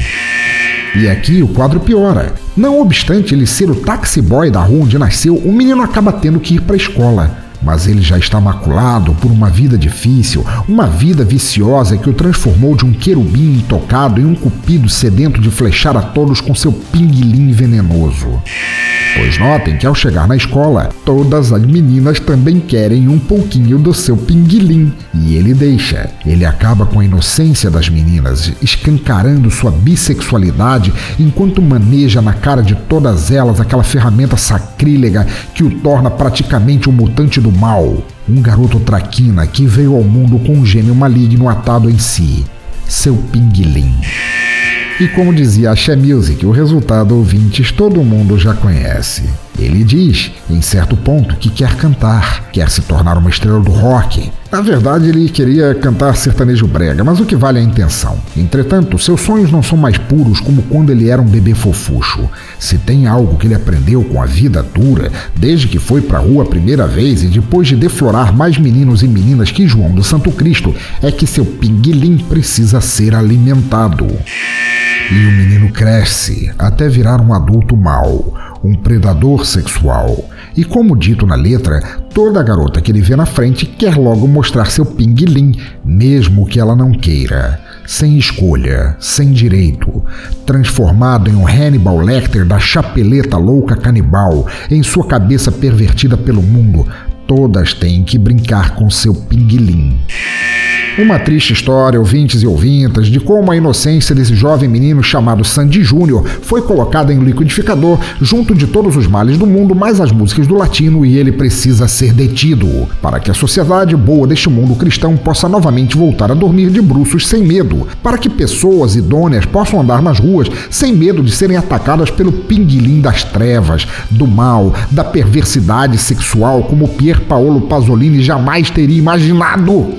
E aqui o quadro piora. Não obstante ele ser o taxi boy da rua onde nasceu, o menino acaba tendo que ir para a escola mas ele já está maculado por uma vida difícil, uma vida viciosa que o transformou de um querubim intocado em um cupido sedento de flechar a todos com seu pinguilim venenoso. Pois notem que ao chegar na escola, todas as meninas também querem um pouquinho do seu pinguilim. E ele deixa. Ele acaba com a inocência das meninas, escancarando sua bissexualidade enquanto maneja na cara de todas elas aquela ferramenta sacrílega que o torna praticamente um mutante do mal. Um garoto traquina que veio ao mundo com um gênio maligno atado em si. Seu pinguilim. E como dizia a She Music, o resultado ouvintes todo mundo já conhece. Ele diz, em certo ponto, que quer cantar, quer se tornar uma estrela do rock. Na verdade, ele queria cantar sertanejo brega, mas o que vale é a intenção. Entretanto, seus sonhos não são mais puros como quando ele era um bebê fofucho. Se tem algo que ele aprendeu com a vida dura, desde que foi pra rua a primeira vez e depois de deflorar mais meninos e meninas que João do Santo Cristo, é que seu pinguilim precisa ser alimentado. E o menino cresce até virar um adulto mau, um predador sexual. E como dito na letra, toda garota que ele vê na frente quer logo mostrar seu pinguilim, mesmo que ela não queira. Sem escolha, sem direito, transformado em um Hannibal Lecter da chapeleta louca canibal, em sua cabeça pervertida pelo mundo, todas têm que brincar com seu pinguilim. Uma triste história, ouvintes e ouvintas, de como a inocência desse jovem menino chamado Sandy Júnior foi colocada em liquidificador junto de todos os males do mundo, mais as músicas do latino, e ele precisa ser detido, para que a sociedade boa deste mundo cristão possa novamente voltar a dormir de bruços sem medo, para que pessoas idôneas possam andar nas ruas sem medo de serem atacadas pelo pinguilim das trevas, do mal, da perversidade sexual, como Paolo Pasolini jamais teria imaginado.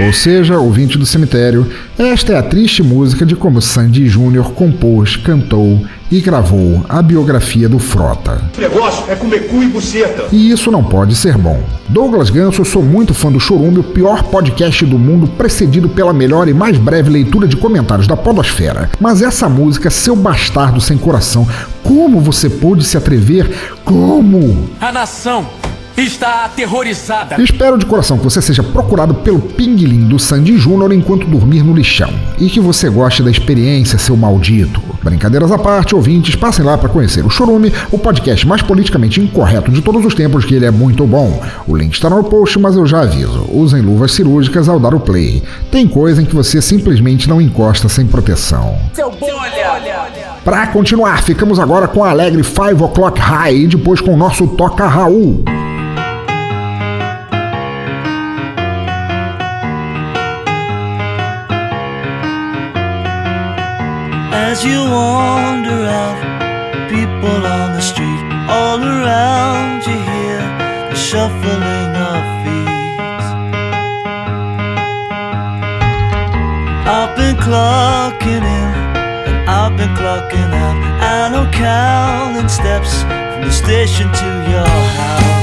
Ou seja, ouvinte do cemitério, esta é a triste música de como Sandy Júnior compôs, cantou e gravou a biografia do Frota. O negócio é comer cu e buceta. E isso não pode ser bom. Douglas Ganso, eu sou muito fã do Chorume, o pior podcast do mundo, precedido pela melhor e mais breve leitura de comentários da Podosfera. Mas essa música, seu bastardo sem coração, como você pôde se atrever? Como? A nação está aterrorizada. Espero de coração que você seja procurado pelo pinguilim do Sandy Júnior enquanto dormir no lixão. E que você goste da experiência, seu maldito. Brincadeiras à parte, ouvintes, passem lá para conhecer o Chorume, o podcast mais politicamente incorreto de todos os tempos, que ele é muito bom. O link está no post, mas eu já aviso. Usem luvas cirúrgicas ao dar o play. Tem coisa em que você simplesmente não encosta sem proteção. Seu bolha! Para continuar, ficamos agora com a alegre Five O'Clock High e depois com o nosso Toca Raul. As you wander out, people on the street all around you hear the shuffling of feet. I've been clocking in and I've been clocking out, and I'm counting steps from the station to your house.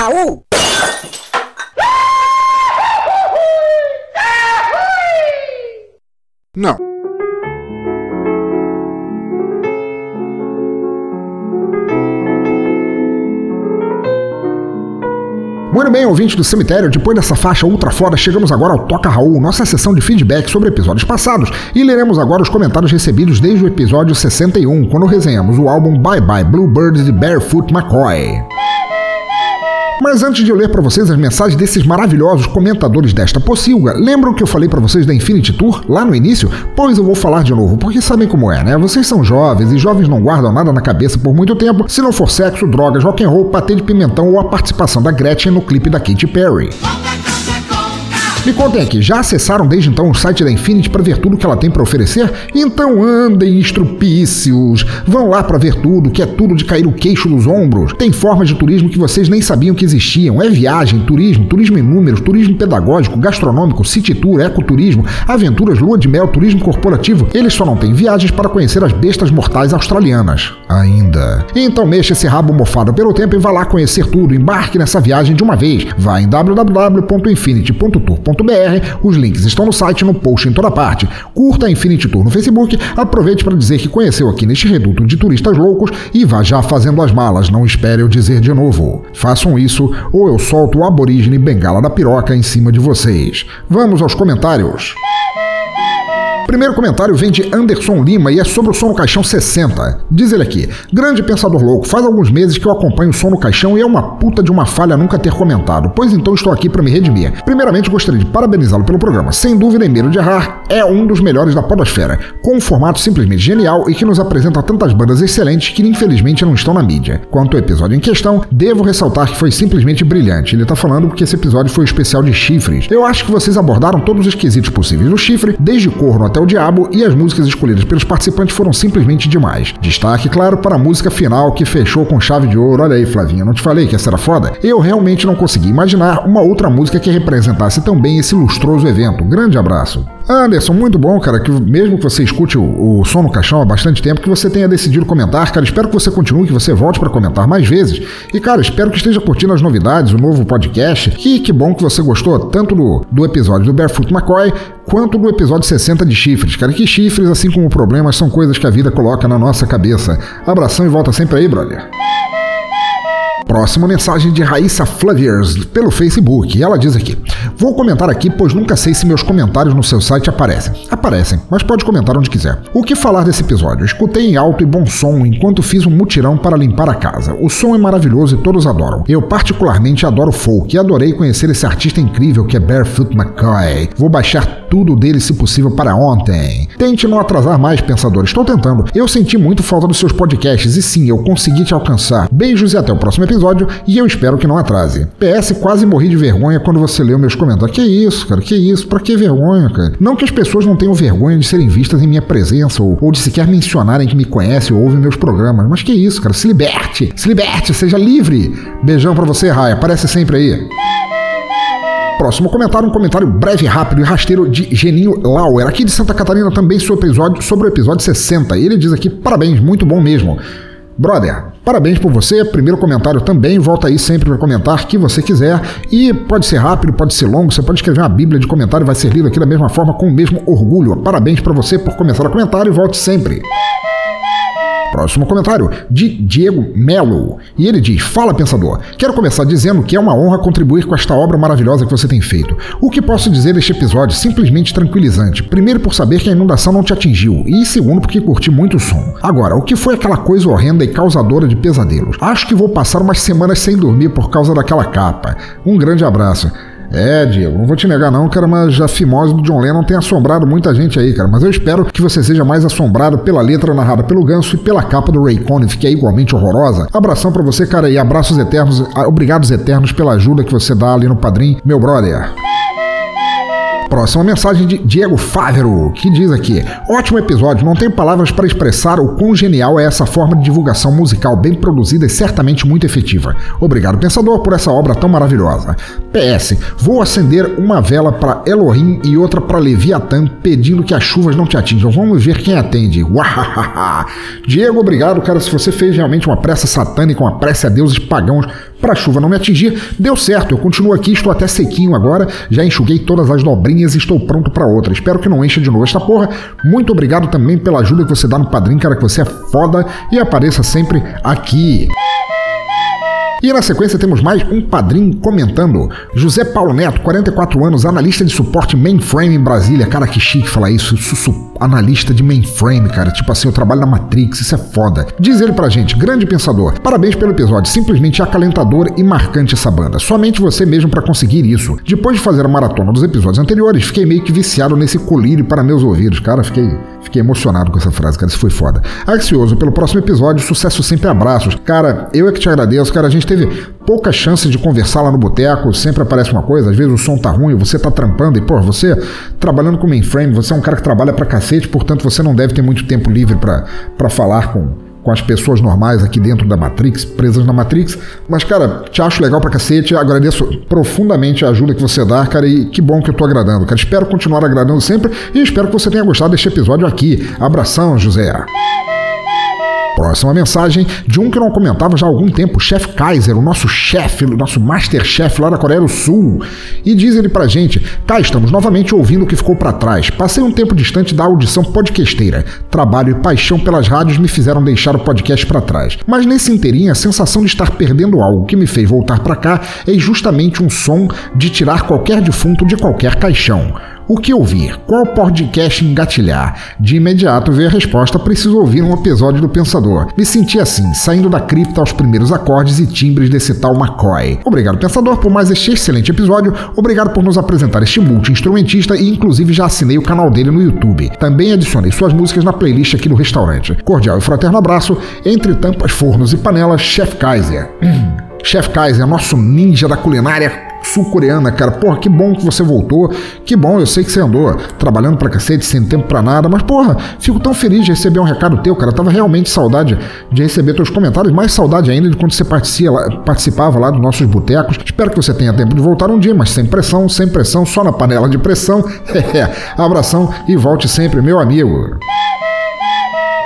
Raul. Não. Muito bem, ouvintes do cemitério, depois dessa faixa ultra foda, chegamos agora ao Toca Raul, nossa sessão de feedback sobre episódios passados, e leremos agora os comentários recebidos desde o episódio 61, quando resenhamos o álbum Bye Bye Bluebird de Barefoot McCoy. Mas antes de eu ler para vocês as mensagens desses maravilhosos comentadores desta pocilga, lembram que eu falei para vocês da Infinity Tour lá no início? Pois eu vou falar de novo, porque sabem como é, né? Vocês são jovens e jovens não guardam nada na cabeça por muito tempo, se não for sexo, drogas, rock and roll, patê de pimentão ou a participação da Gretchen no clipe da Katy Perry. Me contem aqui, já acessaram desde então o site da Infinity para ver tudo que ela tem para oferecer? Então andem estrupícios, vão lá para ver tudo, que é tudo de cair o queixo dos ombros. Tem formas de turismo que vocês nem sabiam que existiam. É viagem, turismo, turismo em números, turismo pedagógico, gastronômico, city tour, ecoturismo, aventuras, lua de mel, turismo corporativo. Eles só não têm viagens para conhecer as bestas mortais australianas. Ainda. Então mexa esse rabo mofado pelo tempo e vá lá conhecer tudo. Embarque nessa viagem de uma vez. Vá em www.infinity.tour.br os links estão no site, no post em toda parte. Curta a Infinity Tour no Facebook, aproveite para dizer que conheceu aqui neste reduto de turistas loucos e vá já fazendo as malas, não espere eu dizer de novo. Façam isso ou eu solto o aborígene bengala da piroca em cima de vocês. Vamos aos comentários. Primeiro comentário vem de Anderson Lima e é sobre o Som no Caixão 60. Diz ele aqui: Grande pensador louco, faz alguns meses que eu acompanho o Som no Caixão e é uma puta de uma falha nunca ter comentado, pois então estou aqui para me redimir. Primeiramente, gostaria de parabenizá-lo pelo programa. Sem dúvida, em medo de errar, é um dos melhores da Podosfera, com um formato simplesmente genial e que nos apresenta tantas bandas excelentes que infelizmente não estão na mídia. Quanto ao episódio em questão, devo ressaltar que foi simplesmente brilhante. Ele tá falando porque esse episódio foi o especial de chifres. Eu acho que vocês abordaram todos os quesitos possíveis do chifre, desde corno até o diabo, e as músicas escolhidas pelos participantes foram simplesmente demais. Destaque, claro, para a música final que fechou com chave de ouro. Olha aí, Flavinha, não te falei que essa era foda? Eu realmente não consegui imaginar uma outra música que representasse tão bem esse lustroso evento. Grande abraço. Anderson, muito bom, cara, que mesmo que você escute o, o som no caixão há bastante tempo, que você tenha decidido comentar, cara, espero que você continue, que você volte para comentar mais vezes. E, cara, espero que esteja curtindo as novidades, o novo podcast. E que bom que você gostou tanto do, do episódio do Barefoot McCoy quanto do episódio 60 de chifres. Cara, que chifres, assim como problemas, são coisas que a vida coloca na nossa cabeça. Abração e volta sempre aí, brother. Próxima mensagem de Raíssa Flaviers pelo Facebook. Ela diz aqui: Vou comentar aqui, pois nunca sei se meus comentários no seu site aparecem. Aparecem, mas pode comentar onde quiser. O que falar desse episódio? Escutei em alto e bom som enquanto fiz um mutirão para limpar a casa. O som é maravilhoso e todos adoram. Eu particularmente adoro folk e adorei conhecer esse artista incrível que é Barefoot McCoy. Vou baixar tudo dele se possível para ontem. Tente não atrasar mais, pensador. Estou tentando. Eu senti muito falta dos seus podcasts e sim, eu consegui te alcançar. Beijos e até o próximo episódio e eu espero que não atrase. PS, quase morri de vergonha quando você leu meus comentários. Que isso, cara? Que isso? Pra que vergonha, cara? Não que as pessoas não tenham vergonha de serem vistas em minha presença ou, ou de sequer mencionarem que me conhecem ou ouvem meus programas. Mas que isso, cara? Se liberte! Se liberte! Seja livre! Beijão pra você, Raia. Aparece sempre aí. Próximo comentário, um comentário breve, rápido e rasteiro de Geninho Lauer, aqui de Santa Catarina, também sobre o episódio, sobre o episódio 60. E ele diz aqui: parabéns, muito bom mesmo. Brother, Parabéns por você. Primeiro comentário também. Volta aí sempre para comentar que você quiser. E pode ser rápido, pode ser longo. Você pode escrever uma bíblia de comentário, vai ser lido aqui da mesma forma, com o mesmo orgulho. Parabéns para você por começar a comentar e volte sempre. Próximo comentário, de Diego Melo. E ele diz: Fala, pensador. Quero começar dizendo que é uma honra contribuir com esta obra maravilhosa que você tem feito. O que posso dizer deste episódio? Simplesmente tranquilizante. Primeiro, por saber que a inundação não te atingiu. E segundo, porque curti muito o som. Agora, o que foi aquela coisa horrenda e causadora de pesadelos? Acho que vou passar umas semanas sem dormir por causa daquela capa. Um grande abraço. É, Diego, não vou te negar não, cara, mas a fimose do John Lennon tem assombrado muita gente aí, cara. Mas eu espero que você seja mais assombrado pela letra narrada pelo Ganso e pela capa do Ray Conniff, que é igualmente horrorosa. Abração para você, cara, e abraços eternos, obrigados eternos pela ajuda que você dá ali no Padrim, meu brother. Próxima mensagem de Diego Fávero, que diz aqui: Ótimo episódio, não tenho palavras para expressar o quão genial é essa forma de divulgação musical bem produzida e certamente muito efetiva. Obrigado, pensador, por essa obra tão maravilhosa. PS: Vou acender uma vela para Elohim e outra para Leviatã, pedindo que as chuvas não te atinjam. Vamos ver quem atende. Diego, obrigado, cara. Se você fez realmente uma prece satânica, uma prece a deuses pagãos para a chuva não me atingir, deu certo. Eu continuo aqui, estou até sequinho agora, já enxuguei todas as dobrinhas e estou pronto para outra. Espero que não encha de novo esta porra. Muito obrigado também pela ajuda que você dá no padrinho, cara, que você é foda e apareça sempre aqui. E na sequência temos mais um padrinho comentando. José Paulo Neto, 44 anos, analista de suporte mainframe em Brasília. Cara, que chique falar isso. Su analista de mainframe, cara. Tipo assim, eu trabalho na Matrix, isso é foda. Diz ele pra gente, grande pensador. Parabéns pelo episódio, simplesmente acalentador e marcante essa banda. Somente você mesmo para conseguir isso. Depois de fazer a maratona dos episódios anteriores, fiquei meio que viciado nesse colírio para meus ouvidos. Cara, fiquei, fiquei emocionado com essa frase, cara. Isso foi foda. Ansioso pelo próximo episódio, sucesso sempre abraços. Cara, eu é que te agradeço, cara. A gente teve pouca chance de conversar lá no boteco, sempre aparece uma coisa, às vezes o som tá ruim, você tá trampando e, pô, você trabalhando com mainframe, você é um cara que trabalha pra cacete, portanto você não deve ter muito tempo livre para falar com, com as pessoas normais aqui dentro da Matrix, presas na Matrix. Mas, cara, te acho legal pra cacete, agradeço profundamente a ajuda que você dá, cara, e que bom que eu tô agradando, cara. Espero continuar agradando sempre e espero que você tenha gostado deste episódio aqui. Abração, José. Próxima mensagem de um que não comentava já há algum tempo, o Chef Kaiser, o nosso chefe, o nosso Masterchef lá da Coreia do Sul. E diz ele pra gente: cá estamos novamente ouvindo o que ficou para trás. Passei um tempo distante da audição podcasteira. Trabalho e paixão pelas rádios me fizeram deixar o podcast para trás. Mas nesse inteirinho, a sensação de estar perdendo algo que me fez voltar para cá é justamente um som de tirar qualquer defunto de qualquer caixão. O que ouvir? Qual podcast engatilhar? De imediato veio a resposta: preciso ouvir um episódio do Pensador. Me senti assim, saindo da cripta aos primeiros acordes e timbres desse tal McCoy. Obrigado, Pensador, por mais este excelente episódio. Obrigado por nos apresentar este multi-instrumentista e, inclusive, já assinei o canal dele no YouTube. Também adicionei suas músicas na playlist aqui do restaurante. Cordial e fraterno abraço. Entre tampas, fornos e panelas, Chef Kaiser. <clears throat> Chef Kaiser, nosso ninja da culinária sul-coreana, cara. Porra, que bom que você voltou. Que bom, eu sei que você andou trabalhando pra cacete, sem tempo pra nada. Mas, porra, fico tão feliz de receber um recado teu, cara. tava realmente saudade de receber teus comentários. Mais saudade ainda de quando você participava lá dos nossos botecos. Espero que você tenha tempo de voltar um dia, mas sem pressão, sem pressão, só na panela de pressão. <laughs> Abração e volte sempre, meu amigo.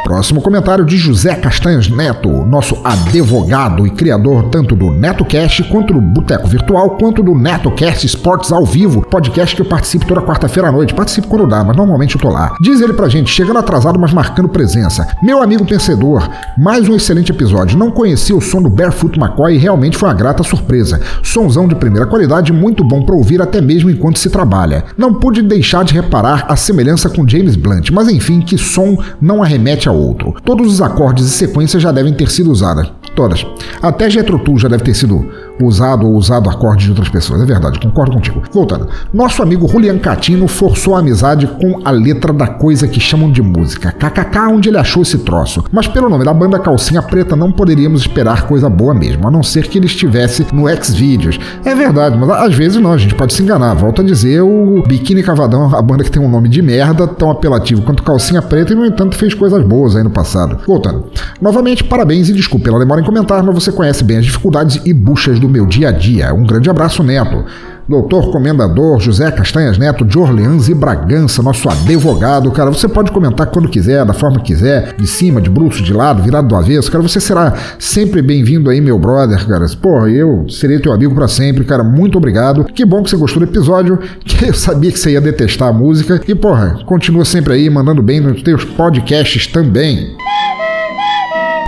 Próximo comentário de José Castanhos Neto, nosso advogado e criador tanto do NetoCast quanto do Boteco Virtual, quanto do NetoCast Esportes ao vivo, podcast que eu participo toda quarta-feira à noite. Participo quando dá, mas normalmente eu tô lá. Diz ele pra gente, chegando atrasado, mas marcando presença. Meu amigo pensador, mais um excelente episódio. Não conhecia o som do Barefoot McCoy e realmente foi uma grata surpresa. Sonzão de primeira qualidade, muito bom para ouvir até mesmo enquanto se trabalha. Não pude deixar de reparar a semelhança com James Blunt, mas enfim, que som não arremete ao outro. Todos os acordes e sequências já devem ter sido usadas. Todas. Até Jethro Tull já deve ter sido usado ou usado acordes de outras pessoas. É verdade, concordo contigo. Voltando. Nosso amigo Julian Catino forçou a amizade com a letra da coisa que chamam de música. KKK, onde ele achou esse troço. Mas pelo nome da banda Calcinha Preta, não poderíamos esperar coisa boa mesmo, a não ser que ele estivesse no Xvideos. É verdade, mas às vezes não, a gente pode se enganar. Volto a dizer, o Biquíni Cavadão, a banda que tem um nome de merda, tão apelativo quanto Calcinha Preta e, no entanto, fez coisas boas aí no passado. Voltando. Novamente, parabéns e desculpe pela demora em comentar, mas você conhece bem as dificuldades e buchas do do meu dia a dia. Um grande abraço, Neto. Doutor Comendador José Castanhas Neto de Orleans e Bragança, nosso advogado, cara. Você pode comentar quando quiser, da forma que quiser, de cima, de bruxo, de lado, virado do avesso, cara. Você será sempre bem-vindo aí, meu brother, cara. Porra, eu serei teu amigo para sempre, cara. Muito obrigado. Que bom que você gostou do episódio, <laughs> que eu sabia que você ia detestar a música. E, porra, continua sempre aí, mandando bem nos teus podcasts também.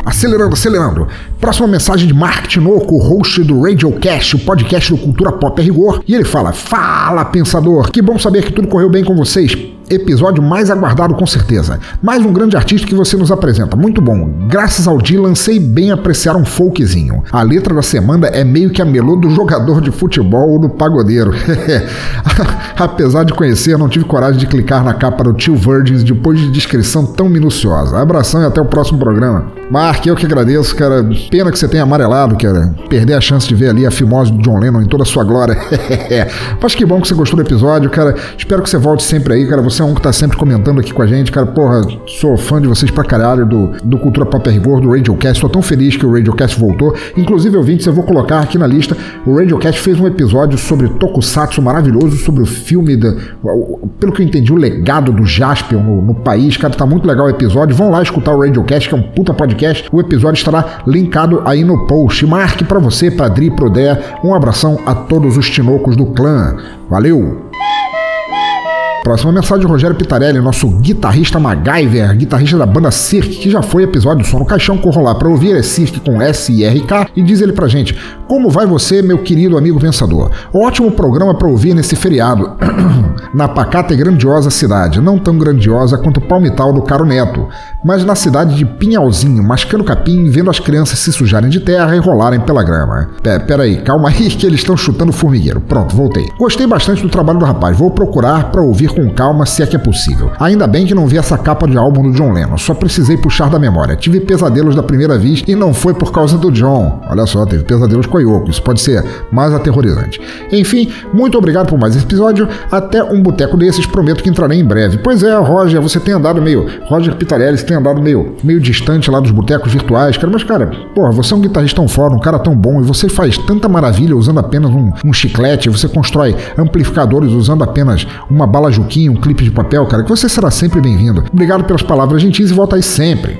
Acelerando, acelerando. Próxima mensagem de Mark Tinoco, host do Radiocast, o podcast do Cultura Pop a Rigor. E ele fala: Fala, pensador! Que bom saber que tudo correu bem com vocês episódio mais aguardado com certeza. Mais um grande artista que você nos apresenta. Muito bom. Graças ao Dylan, sei bem apreciar um folkzinho. A letra da semana é meio que a melô do jogador de futebol ou do pagodeiro. <laughs> Apesar de conhecer, não tive coragem de clicar na capa do Tio Virgins depois de descrição tão minuciosa. Abração e até o próximo programa. Mark, eu que agradeço, cara. Pena que você tenha amarelado, cara. Perder a chance de ver ali a fimose do John Lennon em toda a sua glória. <laughs> Mas que bom que você gostou do episódio, cara. Espero que você volte sempre aí, cara. Você é um que tá sempre comentando aqui com a gente, cara. Porra, sou fã de vocês pra caralho, do, do Cultura Pop Rigor, do Radiocast. Tô tão feliz que o Radiocast voltou. Inclusive, ouvintes, eu vou colocar aqui na lista. O Radiocast fez um episódio sobre Tokusatsu maravilhoso, sobre o filme, da, pelo que eu entendi, o legado do Jaspion no, no país. Cara, tá muito legal o episódio. Vão lá escutar o Radiocast, que é um puta podcast. O episódio estará linkado aí no post. Marque para você, Padri Prodé. Um abração a todos os tinocos do clã. Valeu! Próxima mensagem Rogério Pitarelli, nosso guitarrista MacGyver, guitarrista da banda Cirque, que já foi episódio do Som no Caixão, corram lá para ouvir, é Cirque com S e R K, e diz ele pra gente, como vai você, meu querido amigo pensador? Ótimo programa para ouvir nesse feriado, <clears throat> na pacata e grandiosa cidade, não tão grandiosa quanto Palmital do Caro Neto, mas na cidade de Pinhalzinho, mascando capim, vendo as crianças se sujarem de terra e rolarem pela grama. Pera, pera aí, calma aí <laughs> que eles estão chutando formigueiro. Pronto, voltei. Gostei bastante do trabalho do rapaz, vou procurar para ouvir com calma se é que é possível. Ainda bem que não vi essa capa de álbum do John Lennon, só precisei puxar da memória. Tive pesadelos da primeira vez e não foi por causa do John. Olha só, teve pesadelos com isso pode ser mais aterrorizante. Enfim, muito obrigado por mais esse episódio. Até um boteco desses, prometo que entrarei em breve. Pois é, Roger, você tem andado meio. Roger Pitarelli, você tem andado meio, meio distante lá dos botecos virtuais, cara. Mas, cara, porra, você é um guitarrista tão foda, um cara tão bom, e você faz tanta maravilha usando apenas um, um chiclete, você constrói amplificadores usando apenas uma bala juquinha, um clipe de papel, cara, que você será sempre bem-vindo. Obrigado pelas palavras gentis e volta aí sempre.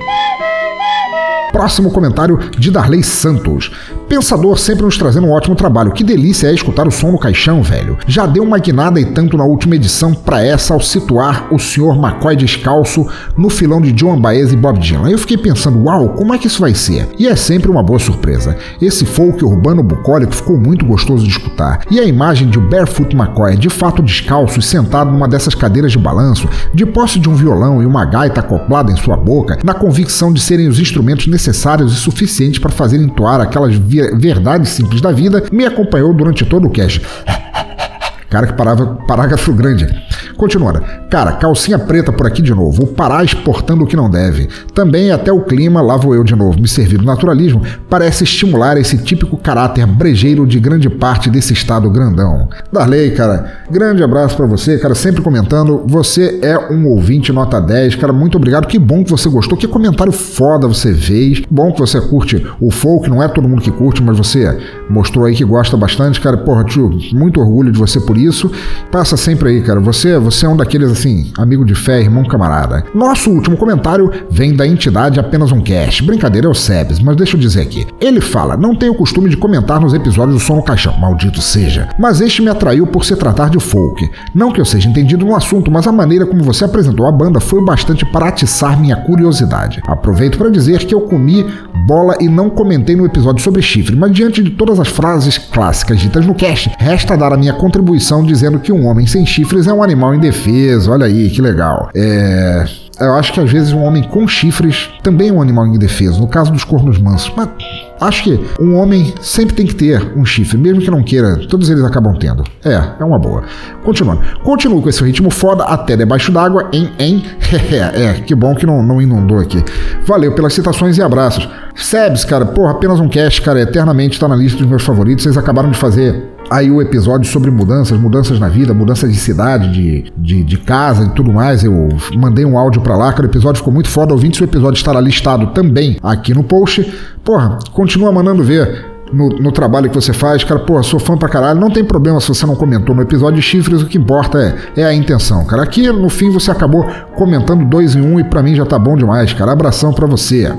Próximo comentário de Darley Santos. Pensador sempre nos trazendo um ótimo trabalho. Que delícia é escutar o som no caixão, velho. Já deu uma guinada e tanto na última edição para essa ao situar o Sr. McCoy descalço no filão de John Baez e Bob Dylan. Eu fiquei pensando, uau, como é que isso vai ser? E é sempre uma boa surpresa. Esse folk urbano bucólico ficou muito gostoso de escutar. E a imagem de Barefoot McCoy de fato descalço e sentado numa dessas cadeiras de balanço, de posse de um violão e uma gaita acoplada em sua boca, na convicção de serem os instrumentos necessários e suficientes para fazer entoar aquelas verdades simples da vida, me acompanhou durante todo o cast. <laughs> Cara que parava parágrafo grande. Continuando. Cara, calcinha preta por aqui de novo. O Pará exportando o que não deve. Também até o clima, lá vou eu de novo, me servir do naturalismo, parece estimular esse típico caráter brejeiro de grande parte desse estado grandão. Darley, cara, grande abraço para você, cara, sempre comentando. Você é um ouvinte nota 10, cara, muito obrigado. Que bom que você gostou. Que comentário foda você fez. Bom que você curte o folk, não é todo mundo que curte, mas você mostrou aí que gosta bastante, cara. Porra, tio, muito orgulho de você por isso. Passa sempre aí, cara. Você, você é um daqueles assim, amigo de fé, irmão camarada. Nosso último comentário vem da entidade apenas um cast. Brincadeira é o Sebes, mas deixa eu dizer aqui. Ele fala: "Não tenho o costume de comentar nos episódios do Som no Caixão, maldito seja, mas este me atraiu por se tratar de folk. Não que eu seja entendido no assunto, mas a maneira como você apresentou a banda foi bastante para atiçar minha curiosidade. Aproveito para dizer que eu comi bola e não comentei no episódio sobre chifre, mas diante de todas as frases clássicas ditas no cast, resta dar a minha contribuição dizendo que um homem sem chifres é um animal indefeso. Olha aí, que legal. É eu acho que às vezes um homem com chifres também é um animal indefeso, no caso dos cornos mansos. Mas acho que um homem sempre tem que ter um chifre, mesmo que não queira, todos eles acabam tendo. É, é uma boa. Continuando. Continuo com esse ritmo foda até debaixo d'água, em, em. <laughs> é, que bom que não, não inundou aqui. Valeu pelas citações e abraços. Sebs, cara, porra, apenas um cast, cara, eternamente tá na lista dos meus favoritos. Vocês acabaram de fazer aí o episódio sobre mudanças, mudanças na vida, mudanças de cidade, de, de, de casa e tudo mais. Eu mandei um áudio para lá, que o episódio ficou muito foda. Ouvinte, o episódio estará listado também aqui no post. Porra, continua mandando ver. no, no, trabalho que você faz, cara, pô, sou fã pra caralho. Não tem problema se você não comentou no episódio de chifres, o que importa é, é a intenção, cara. Aqui no fim você acabou comentando dois em um e pra mim já tá bom demais, cara. Abração pra você.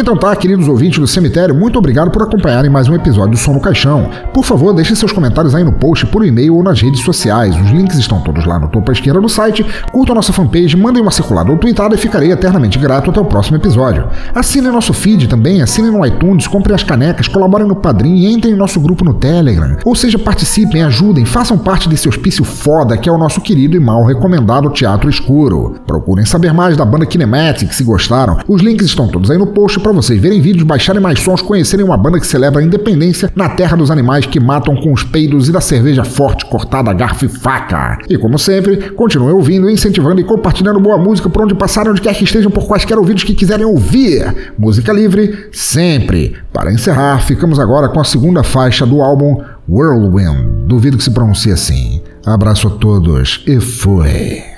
Então tá, queridos ouvintes do cemitério, muito obrigado por acompanharem mais um episódio do Som no Caixão. Por favor, deixem seus comentários aí no post, por e-mail ou nas redes sociais. Os links estão todos lá no topo à esquerda do site. Curtam a nossa fanpage, mandem uma circulada ou tweetada e ficarei eternamente grato até o próximo episódio. Assinem nosso feed também, assinem no iTunes, comprem as canecas, colaborem no Padrim e entrem em nosso grupo no Telegram. Ou seja, participem, ajudem, façam parte desse hospício foda que é o nosso querido e mal recomendado Teatro Escuro. Procurem saber mais da banda Kinematic se gostaram. Os links estão todos aí no post para vocês verem vídeos, baixarem mais sons, conhecerem uma banda que celebra a independência na terra dos animais que matam com os peidos e da cerveja forte cortada a garfo e faca. E como sempre, continuem ouvindo, incentivando e compartilhando boa música por onde passarem, onde quer que estejam, por quaisquer ouvidos que quiserem ouvir. Música livre, sempre. Para encerrar, ficamos agora com a segunda faixa do álbum Whirlwind. Duvido que se pronuncie assim. Abraço a todos e fui.